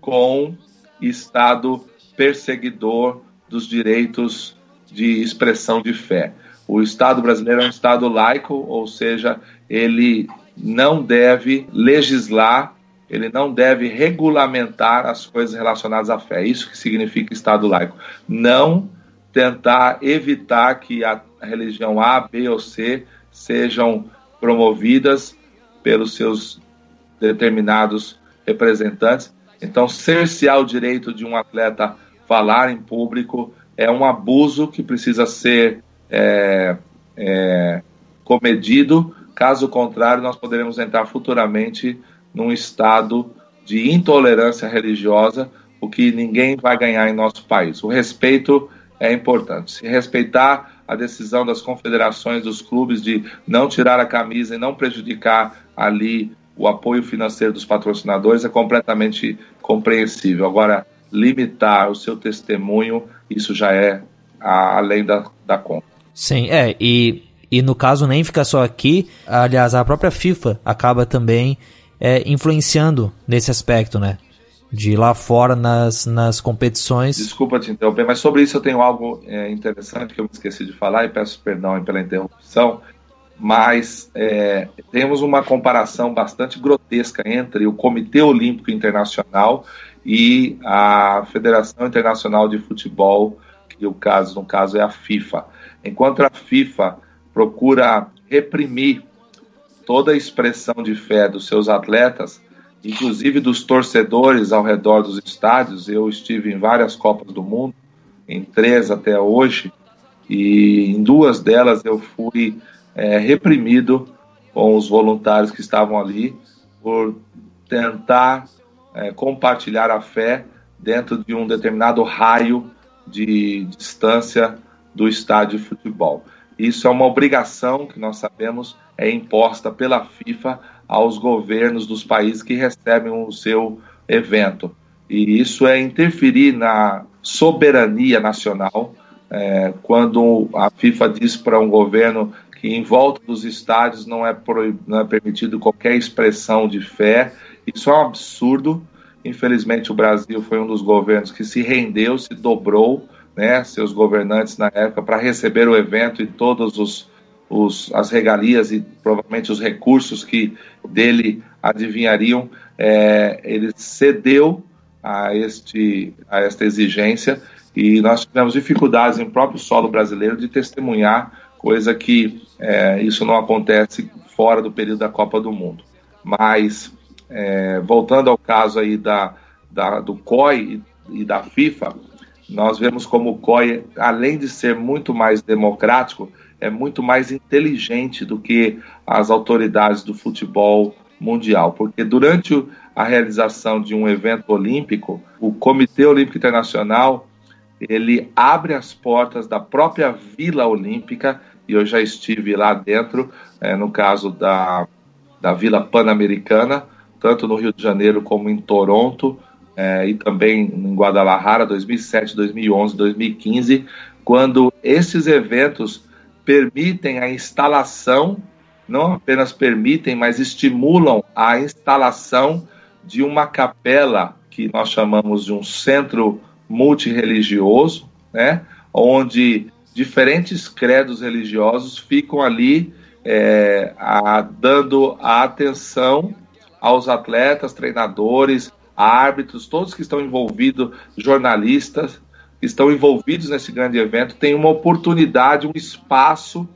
com Estado perseguidor dos direitos de expressão de fé. O Estado brasileiro é um Estado laico, ou seja, ele não deve legislar, ele não deve regulamentar as coisas relacionadas à fé. Isso que significa Estado laico. Não tentar evitar que a religião A, B ou C sejam promovidas pelos seus determinados representantes. Então, cercear o direito de um atleta falar em público é um abuso que precisa ser é, é, comedido Caso contrário, nós poderemos entrar futuramente num estado de intolerância religiosa, o que ninguém vai ganhar em nosso país. O respeito é importante. Se respeitar a decisão das confederações dos clubes de não tirar a camisa e não prejudicar ali o apoio financeiro dos patrocinadores é completamente compreensível. Agora, limitar o seu testemunho, isso já é além da, da conta. Sim, é, e e no caso nem fica só aqui, aliás, a própria FIFA acaba também é, influenciando nesse aspecto, né? De lá fora nas, nas competições. Desculpa te interromper, mas sobre isso eu tenho algo é, interessante que eu me esqueci de falar e peço perdão pela interrupção. Mas é, temos uma comparação bastante grotesca entre o Comitê Olímpico Internacional e a Federação Internacional de Futebol, que o caso, no caso é a FIFA. Enquanto a FIFA procura reprimir toda a expressão de fé dos seus atletas, inclusive dos torcedores ao redor dos estádios. Eu estive em várias Copas do Mundo, em três até hoje, e em duas delas eu fui é, reprimido com os voluntários que estavam ali por tentar é, compartilhar a fé dentro de um determinado raio de distância do estádio de futebol. Isso é uma obrigação que nós sabemos é imposta pela FIFA aos governos dos países que recebem o seu evento. E isso é interferir na soberania nacional, é, quando a FIFA diz para um governo que em volta dos estádios não é, não é permitido qualquer expressão de fé. Isso é um absurdo. Infelizmente, o Brasil foi um dos governos que se rendeu, se dobrou né, seus governantes na época para receber o evento e todos os, os, as regalias e provavelmente os recursos que dele adivinhariam, é, ele cedeu a, este, a esta exigência e nós tivemos dificuldades em próprio solo brasileiro de testemunhar, coisa que é, isso não acontece fora do período da Copa do Mundo. Mas, é, voltando ao caso aí da, da do COI e da FIFA, nós vemos como o COI, além de ser muito mais democrático, é muito mais inteligente do que as autoridades do futebol mundial, porque durante a realização de um evento olímpico, o Comitê Olímpico Internacional ele abre as portas da própria Vila Olímpica e eu já estive lá dentro, é, no caso da, da Vila Pan-Americana, tanto no Rio de Janeiro como em Toronto, é, e também em Guadalajara, 2007, 2011, 2015, quando esses eventos permitem a instalação, não apenas permitem, mas estimulam a instalação de uma capela que nós chamamos de um centro multirreligioso, né, onde diferentes credos religiosos ficam ali é, a, dando a atenção aos atletas, treinadores, árbitros, todos que estão envolvidos, jornalistas, que estão envolvidos nesse grande evento, têm uma oportunidade, um espaço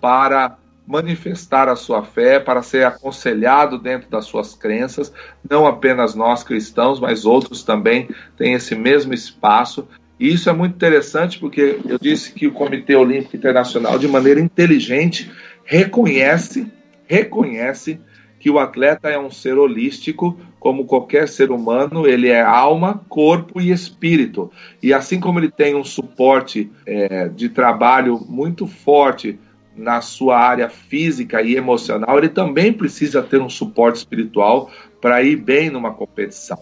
para manifestar a sua fé, para ser aconselhado dentro das suas crenças. Não apenas nós cristãos, mas outros também têm esse mesmo espaço. E isso é muito interessante porque eu disse que o Comitê Olímpico Internacional, de maneira inteligente, reconhece, reconhece que o atleta é um ser holístico, como qualquer ser humano, ele é alma, corpo e espírito. E assim como ele tem um suporte é, de trabalho muito forte na sua área física e emocional, ele também precisa ter um suporte espiritual para ir bem numa competição.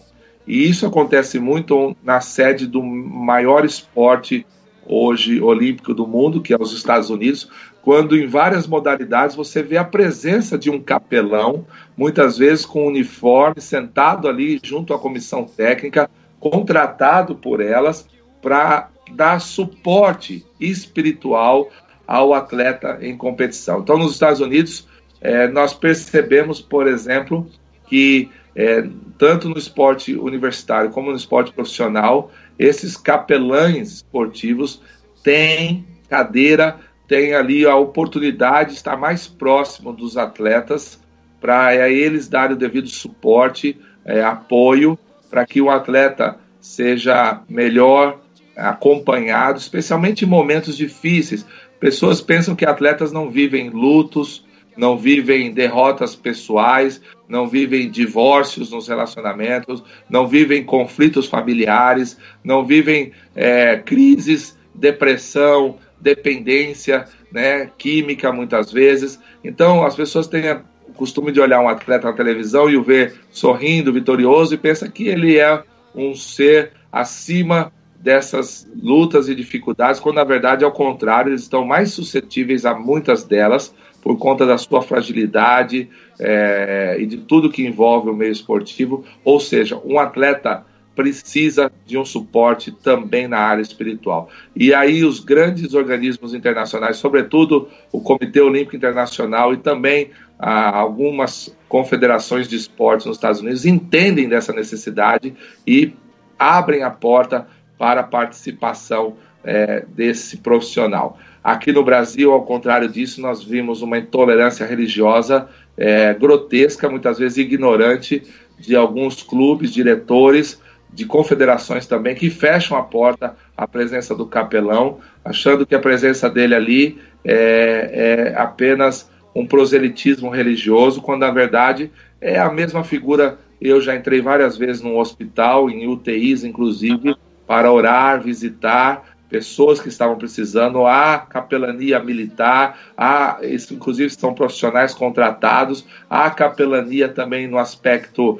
E isso acontece muito na sede do maior esporte hoje olímpico do mundo, que é os Estados Unidos, quando em várias modalidades você vê a presença de um capelão, muitas vezes com uniforme, sentado ali junto à comissão técnica, contratado por elas para dar suporte espiritual ao atleta em competição. Então, nos Estados Unidos, é, nós percebemos, por exemplo, que é, tanto no esporte universitário como no esporte profissional, esses capelães esportivos têm cadeira tem ali a oportunidade de estar mais próximo dos atletas para é, eles darem o devido suporte, é, apoio, para que o atleta seja melhor acompanhado, especialmente em momentos difíceis. Pessoas pensam que atletas não vivem lutos, não vivem derrotas pessoais, não vivem divórcios nos relacionamentos, não vivem conflitos familiares, não vivem é, crises, depressão, dependência né, química muitas vezes. Então as pessoas têm o costume de olhar um atleta na televisão e o ver sorrindo, vitorioso e pensa que ele é um ser acima dessas lutas e dificuldades, quando na verdade ao contrário, eles estão mais suscetíveis a muitas delas por conta da sua fragilidade é, e de tudo que envolve o meio esportivo. Ou seja, um atleta precisa de um suporte também na área espiritual. E aí os grandes organismos internacionais, sobretudo o Comitê Olímpico Internacional e também ah, algumas confederações de esportes nos Estados Unidos entendem dessa necessidade e abrem a porta para a participação é, desse profissional. Aqui no Brasil, ao contrário disso, nós vimos uma intolerância religiosa é, grotesca, muitas vezes ignorante, de alguns clubes, diretores, de confederações também que fecham a porta à presença do capelão, achando que a presença dele ali é, é apenas um proselitismo religioso, quando na verdade é a mesma figura. Eu já entrei várias vezes num hospital, em UTIs inclusive, para orar, visitar pessoas que estavam precisando, há capelania militar, há, inclusive são profissionais contratados, há capelania também no aspecto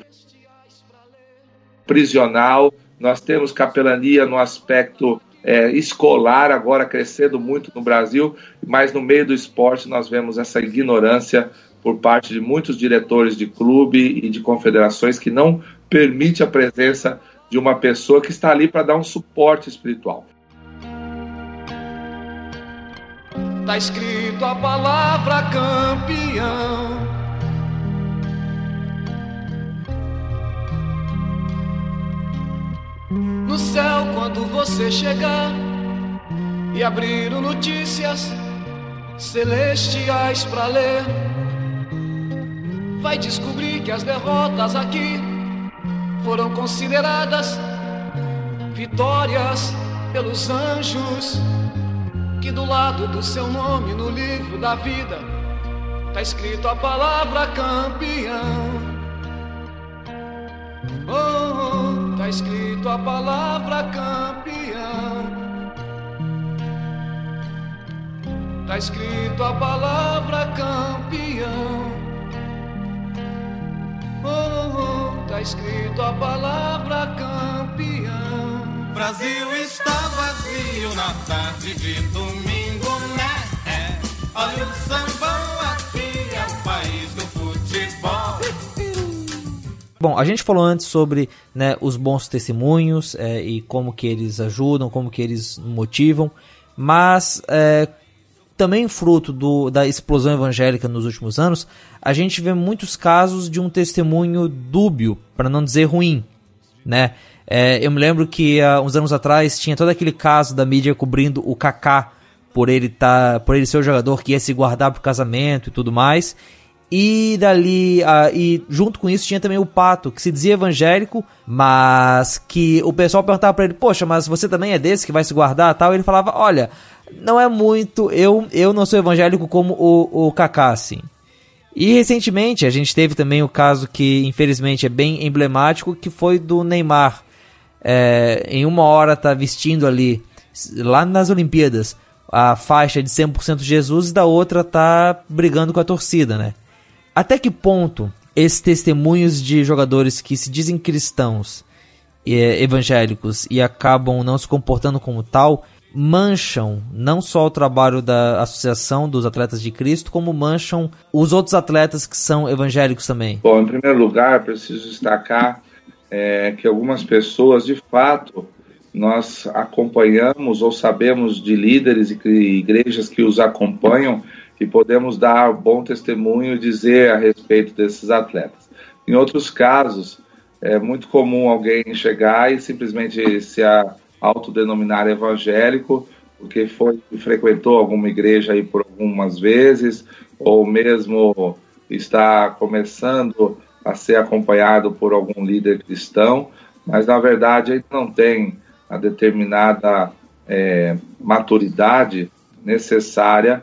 prisional, nós temos capelania no aspecto é, escolar, agora crescendo muito no Brasil, mas no meio do esporte nós vemos essa ignorância por parte de muitos diretores de clube e de confederações que não permite a presença de uma pessoa que está ali para dar um suporte espiritual. Está escrito a palavra campeão. No céu, quando você chegar e abrir o notícias celestiais para ler, vai descobrir que as derrotas aqui foram consideradas vitórias pelos anjos, que do lado do seu nome no livro da vida tá escrito a palavra campeão. Oh, oh, tá escrito a palavra campeão. Tá escrito a palavra campeão. Oh, oh, tá escrito a palavra campeão. Brasil está vazio na tarde de domingo, né? É. Olha o sambão aqui, é o país do futebol. Bom, a gente falou antes sobre né, os bons testemunhos é, e como que eles ajudam, como que eles motivam, mas é, também fruto do, da explosão evangélica nos últimos anos, a gente vê muitos casos de um testemunho dúbio, para não dizer ruim, né? É, eu me lembro que há uns anos atrás tinha todo aquele caso da mídia cobrindo o Kaká por ele tá, por ele ser o jogador que ia se guardar pro casamento e tudo mais. E dali, uh, e junto com isso tinha também o Pato, que se dizia evangélico, mas que o pessoal perguntava para ele: Poxa, mas você também é desse que vai se guardar tal? E ele falava: Olha, não é muito, eu, eu não sou evangélico como o, o Kaká, assim. E recentemente a gente teve também o caso que infelizmente é bem emblemático, que foi do Neymar. É, em uma hora tá vestindo ali, lá nas Olimpíadas, a faixa de 100% Jesus e da outra tá brigando com a torcida, né? Até que ponto esses testemunhos de jogadores que se dizem cristãos e evangélicos e acabam não se comportando como tal mancham não só o trabalho da Associação dos Atletas de Cristo, como mancham os outros atletas que são evangélicos também? Bom, em primeiro lugar, preciso destacar é, que algumas pessoas, de fato, nós acompanhamos ou sabemos de líderes e igrejas que os acompanham e podemos dar bom testemunho e dizer a respeito desses atletas. Em outros casos, é muito comum alguém chegar e simplesmente se autodenominar evangélico, porque foi frequentou alguma igreja aí por algumas vezes, ou mesmo está começando a ser acompanhado por algum líder cristão, mas na verdade ele não tem a determinada é, maturidade necessária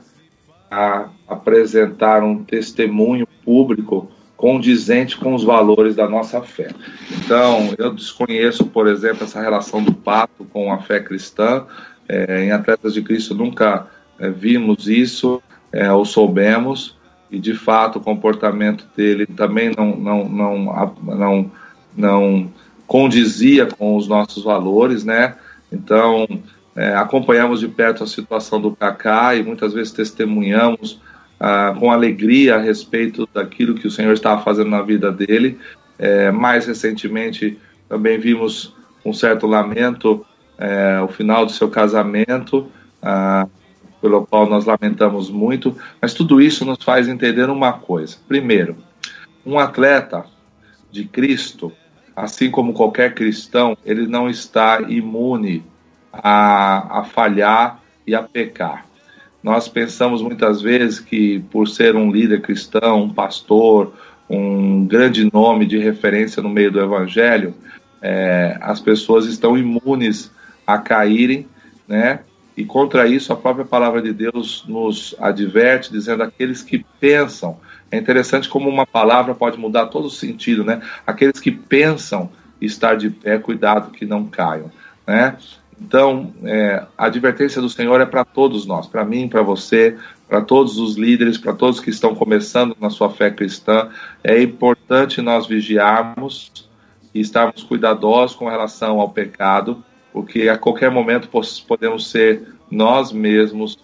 a apresentar um testemunho público condizente com os valores da nossa fé. Então, eu desconheço, por exemplo, essa relação do pato com a fé cristã. É, em Atletas de Cristo nunca é, vimos isso é, ou soubemos, e de fato o comportamento dele também não, não, não, não, não condizia com os nossos valores, né? Então, é, acompanhamos de perto a situação do Kaká e muitas vezes testemunhamos ah, com alegria a respeito daquilo que o Senhor estava fazendo na vida dele. É, mais recentemente, também vimos um certo lamento é, o final do seu casamento, ah, pelo qual nós lamentamos muito, mas tudo isso nos faz entender uma coisa. Primeiro, um atleta de Cristo, assim como qualquer cristão, ele não está imune a, a falhar e a pecar. Nós pensamos muitas vezes que, por ser um líder cristão, um pastor, um grande nome de referência no meio do evangelho, é, as pessoas estão imunes a caírem, né? E contra isso, a própria palavra de Deus nos adverte, dizendo aqueles que pensam. É interessante como uma palavra pode mudar todo o sentido, né? Aqueles que pensam estar de pé, cuidado que não caiam, né? Então, é, a advertência do Senhor é para todos nós, para mim, para você, para todos os líderes, para todos que estão começando na sua fé cristã. É importante nós vigiarmos e estarmos cuidadosos com relação ao pecado, porque a qualquer momento podemos ser nós mesmos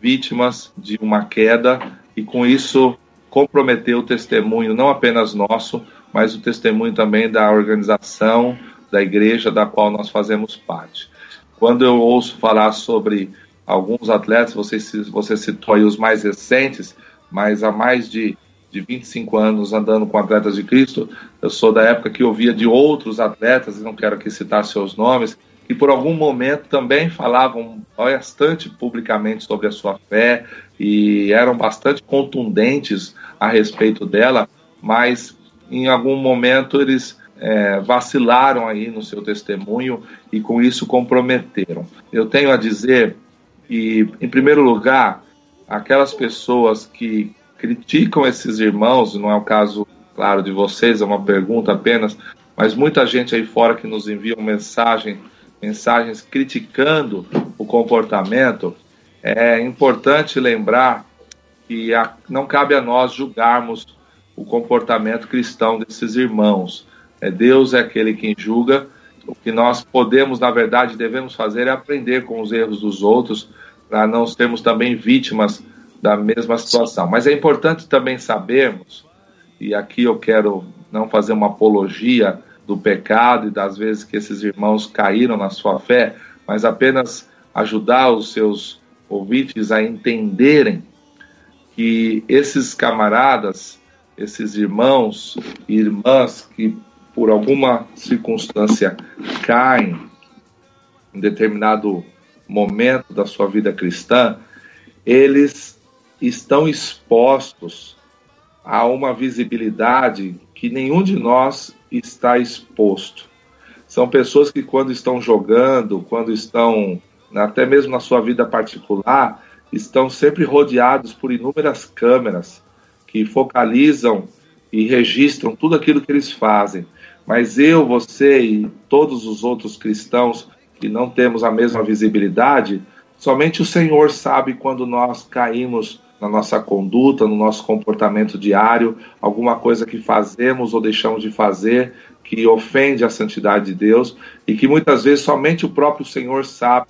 vítimas de uma queda e com isso comprometer o testemunho não apenas nosso, mas o testemunho também da organização, da igreja da qual nós fazemos parte. Quando eu ouço falar sobre alguns atletas, você, você citou aí os mais recentes, mas há mais de, de 25 anos andando com atletas de Cristo, eu sou da época que ouvia de outros atletas, não quero aqui citar seus nomes, que por algum momento também falavam bastante publicamente sobre a sua fé e eram bastante contundentes a respeito dela, mas em algum momento eles é, vacilaram aí no seu testemunho e com isso comprometeram. Eu tenho a dizer que, em primeiro lugar, aquelas pessoas que criticam esses irmãos, não é o caso, claro, de vocês, é uma pergunta apenas, mas muita gente aí fora que nos envia mensagem, mensagens criticando o comportamento, é importante lembrar que a, não cabe a nós julgarmos o comportamento cristão desses irmãos. É, Deus é aquele quem julga. O que nós podemos, na verdade, devemos fazer é aprender com os erros dos outros, para não sermos também vítimas da mesma situação. Mas é importante também sabermos, e aqui eu quero não fazer uma apologia do pecado e das vezes que esses irmãos caíram na sua fé, mas apenas ajudar os seus ouvintes a entenderem que esses camaradas, esses irmãos e irmãs que por alguma circunstância caem em determinado momento da sua vida cristã, eles estão expostos a uma visibilidade que nenhum de nós está exposto. São pessoas que, quando estão jogando, quando estão, até mesmo na sua vida particular, estão sempre rodeados por inúmeras câmeras que focalizam e registram tudo aquilo que eles fazem. Mas eu, você e todos os outros cristãos que não temos a mesma visibilidade, somente o Senhor sabe quando nós caímos na nossa conduta, no nosso comportamento diário, alguma coisa que fazemos ou deixamos de fazer que ofende a santidade de Deus e que muitas vezes somente o próprio Senhor sabe.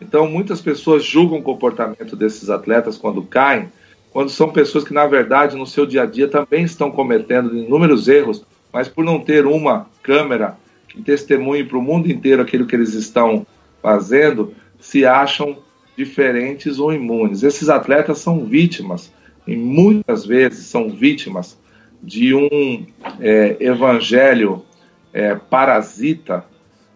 Então, muitas pessoas julgam o comportamento desses atletas quando caem, quando são pessoas que, na verdade, no seu dia a dia também estão cometendo inúmeros erros, mas por não ter uma câmera que testemunhe para o mundo inteiro aquilo que eles estão fazendo, se acham diferentes ou imunes. Esses atletas são vítimas, e muitas vezes são vítimas de um é, evangelho é, parasita,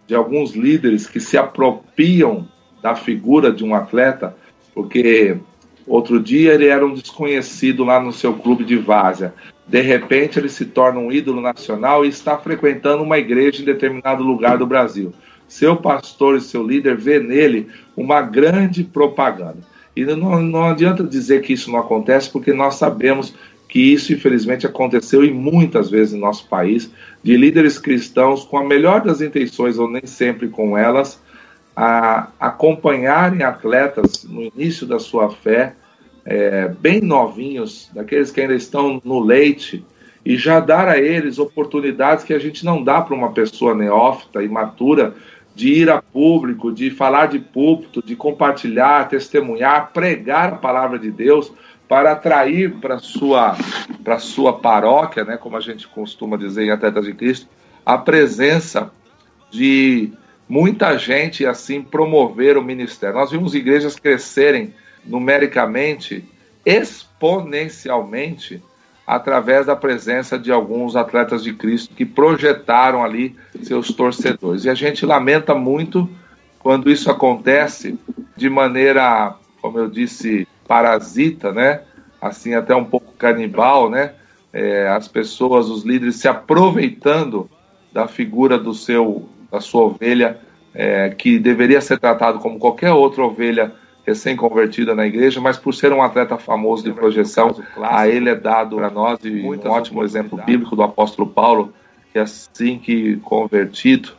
de alguns líderes que se apropriam da figura de um atleta, porque outro dia ele era um desconhecido lá no seu clube de várzea. De repente ele se torna um ídolo nacional e está frequentando uma igreja em determinado lugar do Brasil seu pastor e seu líder vê nele uma grande propaganda. E não, não adianta dizer que isso não acontece, porque nós sabemos que isso, infelizmente, aconteceu e muitas vezes no nosso país, de líderes cristãos com a melhor das intenções, ou nem sempre com elas, a acompanharem atletas no início da sua fé, é, bem novinhos, daqueles que ainda estão no leite, e já dar a eles oportunidades que a gente não dá para uma pessoa neófita, imatura, de ir a público, de falar de púlpito, de compartilhar, testemunhar, pregar a palavra de Deus para atrair para sua para sua paróquia, né, como a gente costuma dizer em Atletas de Cristo, a presença de muita gente e assim promover o ministério. Nós vimos igrejas crescerem numericamente, exponencialmente, através da presença de alguns atletas de Cristo que projetaram ali seus torcedores. E a gente lamenta muito quando isso acontece de maneira, como eu disse, parasita, né? Assim, até um pouco canibal, né? É, as pessoas, os líderes se aproveitando da figura do seu, da sua ovelha, é, que deveria ser tratado como qualquer outra ovelha recém-convertida na igreja, mas por ser um atleta famoso de projeção, a ele é dado para nós e um ótimo exemplo bíblico do apóstolo Paulo, que assim que convertido,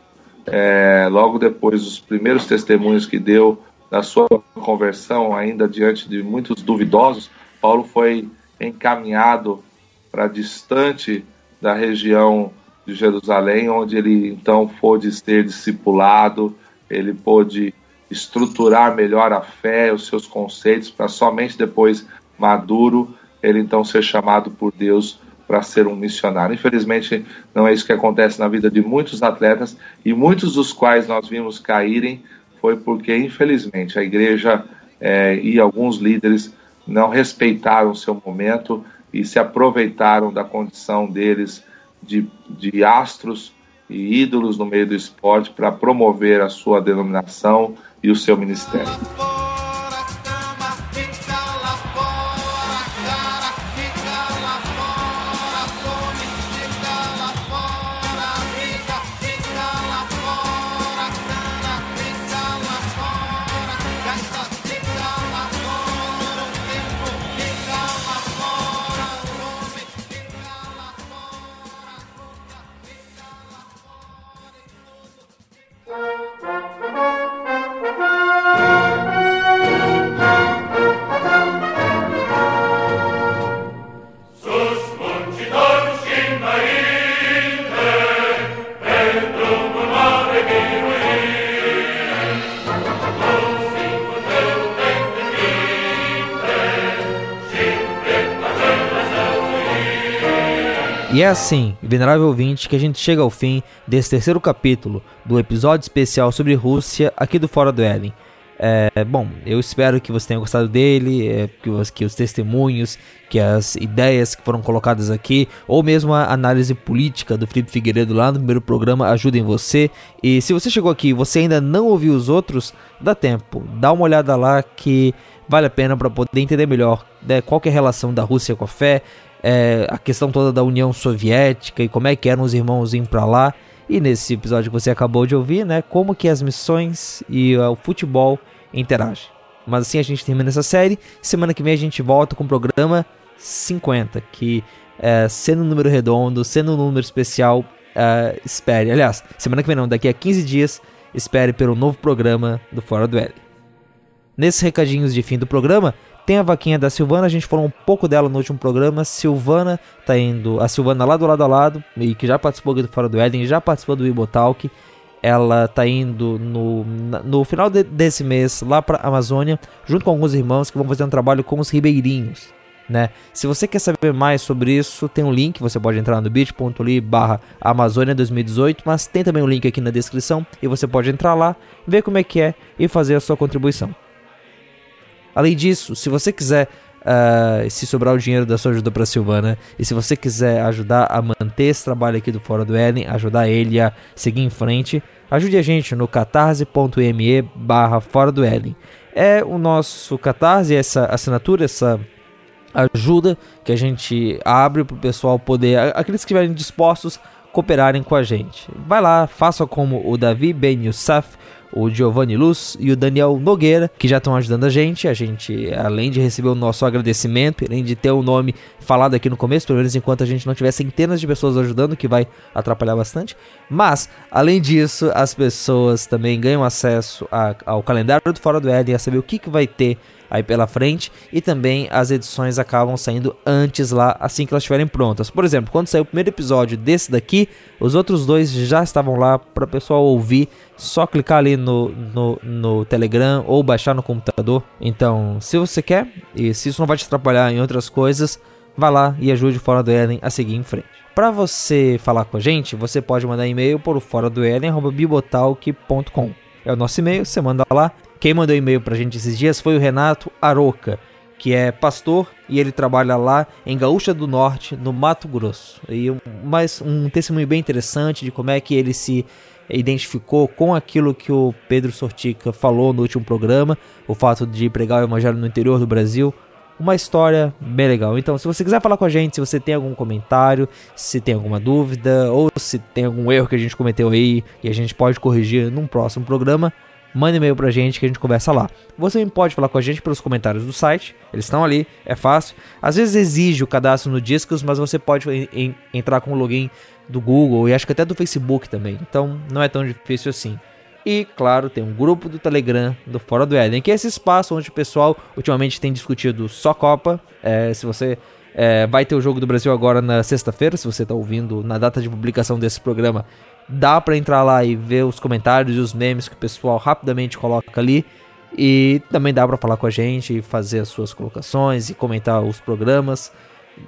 é, logo depois dos primeiros testemunhos que deu da sua conversão, ainda diante de muitos duvidosos, Paulo foi encaminhado para distante da região de Jerusalém, onde ele então pôde ser discipulado, ele pôde estruturar melhor a fé, os seus conceitos, para somente depois, maduro, ele então ser chamado por Deus para ser um missionário. Infelizmente, não é isso que acontece na vida de muitos atletas e muitos dos quais nós vimos caírem foi porque, infelizmente, a igreja é, e alguns líderes não respeitaram seu momento e se aproveitaram da condição deles de, de astros e ídolos no meio do esporte para promover a sua denominação, e o seu ministério. E é assim, venerável ouvinte, que a gente chega ao fim desse terceiro capítulo do episódio especial sobre Rússia aqui do Fora do Éden. É, bom, eu espero que você tenha gostado dele, é, que, os, que, os, testemunhos, que as ideias que foram colocadas aqui, ou mesmo a análise política do Felipe Figueiredo lá no primeiro programa ajudem você. E se você chegou aqui e você ainda não ouviu os outros, dá tempo, dá uma olhada lá que vale a pena para poder entender melhor né, qual é a relação da Rússia com a fé, é, a questão toda da União Soviética e como é que eram os irmãos indo para lá. E nesse episódio que você acabou de ouvir, né, como que as missões e uh, o futebol interagem. Mas assim a gente termina essa série. Semana que vem a gente volta com o programa 50, que é, sendo um número redondo, sendo um número especial, é, espere. Aliás, semana que vem não, daqui a 15 dias, espere pelo novo programa do Fora do L. Nesses recadinhos de fim do programa, tem a vaquinha da Silvana, a gente falou um pouco dela no último programa. Silvana tá indo, a Silvana lá do lado a lado, e que já participou do Fora do Éden, já participou do Ibotalk. Ela tá indo no, no final de, desse mês lá para Amazônia, junto com alguns irmãos que vão fazer um trabalho com os ribeirinhos. Né? Se você quer saber mais sobre isso, tem um link, você pode entrar no bit.ly barra Amazônia 2018, mas tem também um link aqui na descrição e você pode entrar lá, ver como é que é e fazer a sua contribuição. Além disso, se você quiser, uh, se sobrar o dinheiro da sua ajuda para Silvana, e se você quiser ajudar a manter esse trabalho aqui do Fora do Éden, ajudar ele a seguir em frente, ajude a gente no catarse.me barra Fora do Éden. É o nosso catarse, essa assinatura, essa ajuda que a gente abre para o pessoal poder, aqueles que estiverem dispostos, cooperarem com a gente. Vai lá, faça como o Davi Ben Youssef, o Giovanni Luz e o Daniel Nogueira, que já estão ajudando a gente. A gente, além de receber o nosso agradecimento, além de ter o nome falado aqui no começo, pelo menos enquanto a gente não tiver centenas de pessoas ajudando, que vai atrapalhar bastante. Mas, além disso, as pessoas também ganham acesso a, ao calendário do Fora do Éden, a saber o que, que vai ter aí pela frente e também as edições acabam saindo antes lá assim que elas estiverem prontas. Por exemplo, quando saiu o primeiro episódio desse daqui, os outros dois já estavam lá para o pessoal ouvir, só clicar ali no, no, no Telegram ou baixar no computador. Então, se você quer e se isso não vai te atrapalhar em outras coisas, vá lá e ajude o Fora do Eden a seguir em frente. Para você falar com a gente, você pode mandar e-mail por fora do Eden@bibotalk.com. É o nosso e-mail, você manda lá quem mandou e-mail pra gente esses dias foi o Renato Aroca, que é pastor e ele trabalha lá em Gaúcha do Norte, no Mato Grosso. E mais um testemunho bem interessante de como é que ele se identificou com aquilo que o Pedro Sortica falou no último programa, o fato de pregar o evangelho no interior do Brasil. Uma história bem legal. Então, se você quiser falar com a gente, se você tem algum comentário, se tem alguma dúvida, ou se tem algum erro que a gente cometeu aí e a gente pode corrigir num próximo programa, manda e-mail pra gente que a gente conversa lá. Você também pode falar com a gente pelos comentários do site, eles estão ali, é fácil. Às vezes exige o cadastro no Discos, mas você pode em, entrar com o login do Google e acho que até do Facebook também, então não é tão difícil assim. E, claro, tem um grupo do Telegram do Fora do Éden, que é esse espaço onde o pessoal ultimamente tem discutido só Copa. É, se você é, vai ter o jogo do Brasil agora na sexta-feira, se você está ouvindo na data de publicação desse programa, dá para entrar lá e ver os comentários e os memes que o pessoal rapidamente coloca ali. E também dá para falar com a gente fazer as suas colocações e comentar os programas.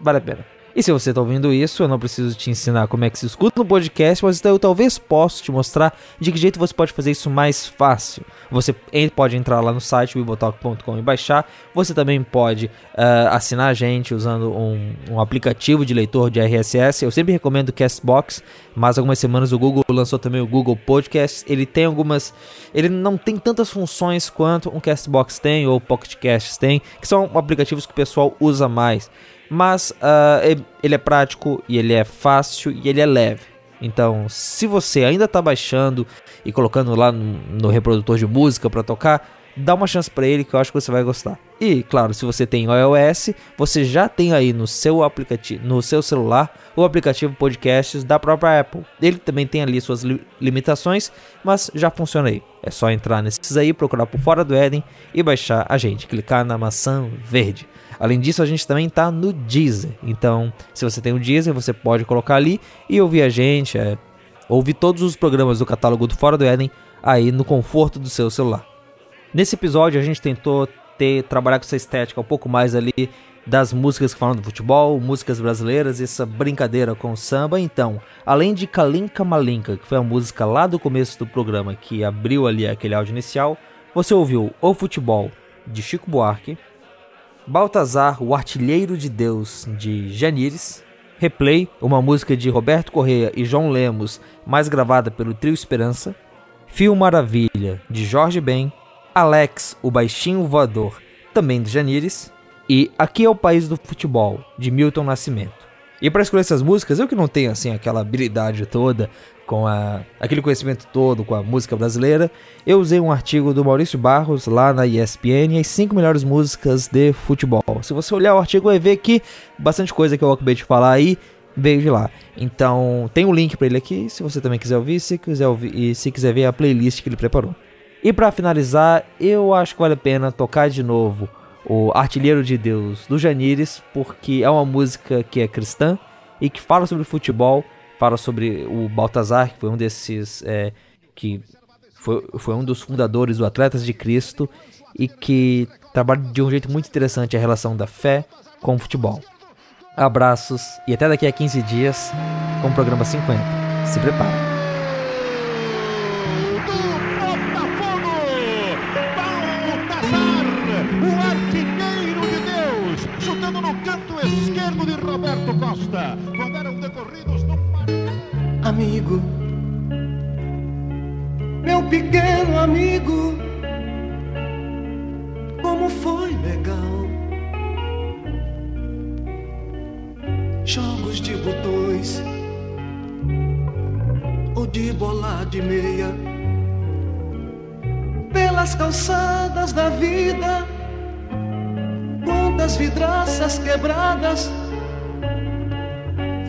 Vale a pena. E se você está ouvindo isso, eu não preciso te ensinar como é que se escuta no podcast, mas eu talvez possa te mostrar de que jeito você pode fazer isso mais fácil. Você pode entrar lá no site bibotalk.com e baixar. Você também pode uh, assinar a gente usando um, um, aplicativo de leitor de RSS. Eu sempre recomendo o Castbox, mas algumas semanas o Google lançou também o Google Podcast. Ele tem algumas, ele não tem tantas funções quanto um Castbox tem ou Pocket Casts tem, que são aplicativos que o pessoal usa mais mas uh, ele é prático e ele é fácil e ele é leve. Então, se você ainda está baixando e colocando lá no, no reprodutor de música para tocar, dá uma chance para ele que eu acho que você vai gostar. E claro, se você tem iOS, você já tem aí no seu aplicativo, no seu celular, o aplicativo Podcasts da própria Apple. Ele também tem ali suas li limitações, mas já funciona aí. É só entrar nesses aí, procurar por fora do Eden e baixar a gente, clicar na maçã verde. Além disso, a gente também está no Deezer. Então, se você tem o Deezer, você pode colocar ali e ouvir a gente, é, ouvir todos os programas do catálogo do Fora do Éden aí no conforto do seu celular. Nesse episódio, a gente tentou ter trabalhar com essa estética um pouco mais ali das músicas que falam do futebol, músicas brasileiras, essa brincadeira com o samba. Então, além de Kalinka Malinka, que foi a música lá do começo do programa que abriu ali aquele áudio inicial, você ouviu O Futebol de Chico Buarque, Baltazar, o Artilheiro de Deus de Janires, Replay, uma música de Roberto Correia e João Lemos, mais gravada pelo Trio Esperança, Fio Maravilha de Jorge Ben, Alex, o Baixinho Voador, também de Janires, e Aqui é o País do Futebol, de Milton Nascimento. E para escolher essas músicas, eu que não tenho assim aquela habilidade toda, com a, aquele conhecimento todo com a música brasileira, eu usei um artigo do Maurício Barros lá na ESPN, as 5 melhores músicas de futebol. Se você olhar o artigo, vai ver que bastante coisa que eu acabei de falar aí veio de lá. Então, tem um link para ele aqui, se você também quiser ouvir, se quiser ouvir e se quiser ver a playlist que ele preparou. E para finalizar, eu acho que vale a pena tocar de novo o Artilheiro de Deus do Janires, porque é uma música que é cristã e que fala sobre futebol, fala sobre o Baltazar, que foi um desses é, que foi, foi um dos fundadores do Atletas de Cristo e que trabalha de um jeito muito interessante a relação da fé com o futebol. Abraços e até daqui a 15 dias com o programa 50. Se prepara. Amigo, meu pequeno amigo, como foi legal. Jogos de botões ou de bola de meia pelas calçadas da vida quantas vidraças quebradas,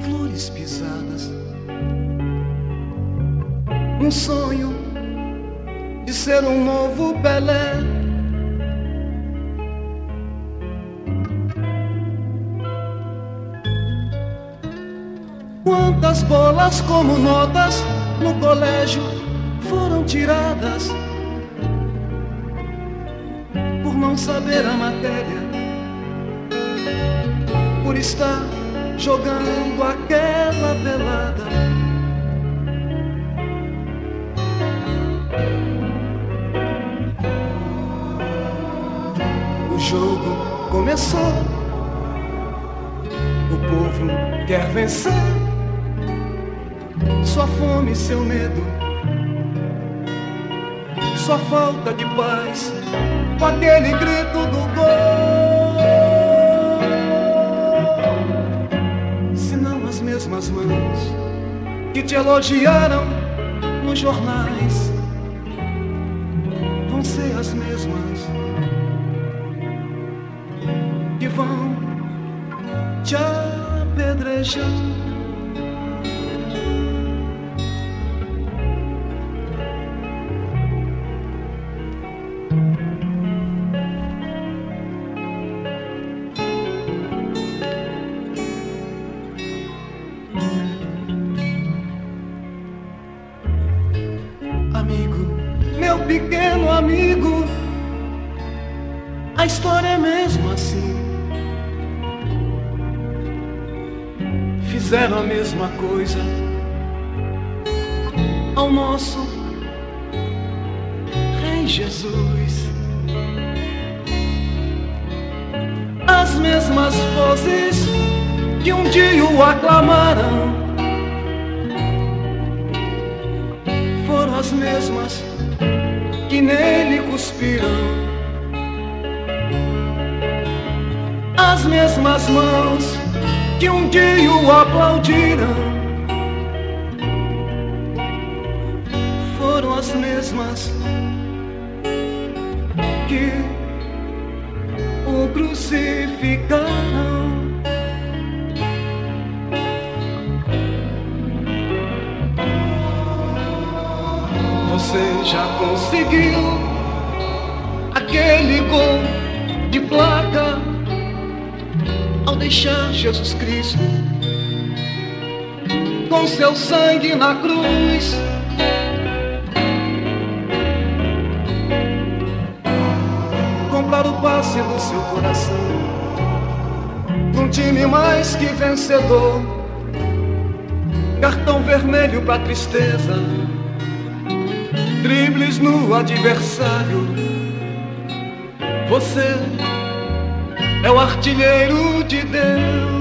flores pisadas. Um sonho de ser um novo Pelé. Quantas bolas como notas no colégio foram tiradas por não saber a matéria por estar jogando aquela pelada. Jogo começou, o povo quer vencer. Sua fome, seu medo, sua falta de paz, com aquele grito do gol. mesmas mãos que te elogiaram nos jornais vão ser as mesmas vão te apedrejar. O aplaudiram foram as mesmas que o crucificaram. Você já conseguiu aquele gol de placa? ao deixar Jesus Cristo com seu sangue na cruz. Comprar o passe do seu coração um time mais que vencedor. Cartão vermelho pra tristeza, dribles no adversário. Você é o artilheiro de Deus.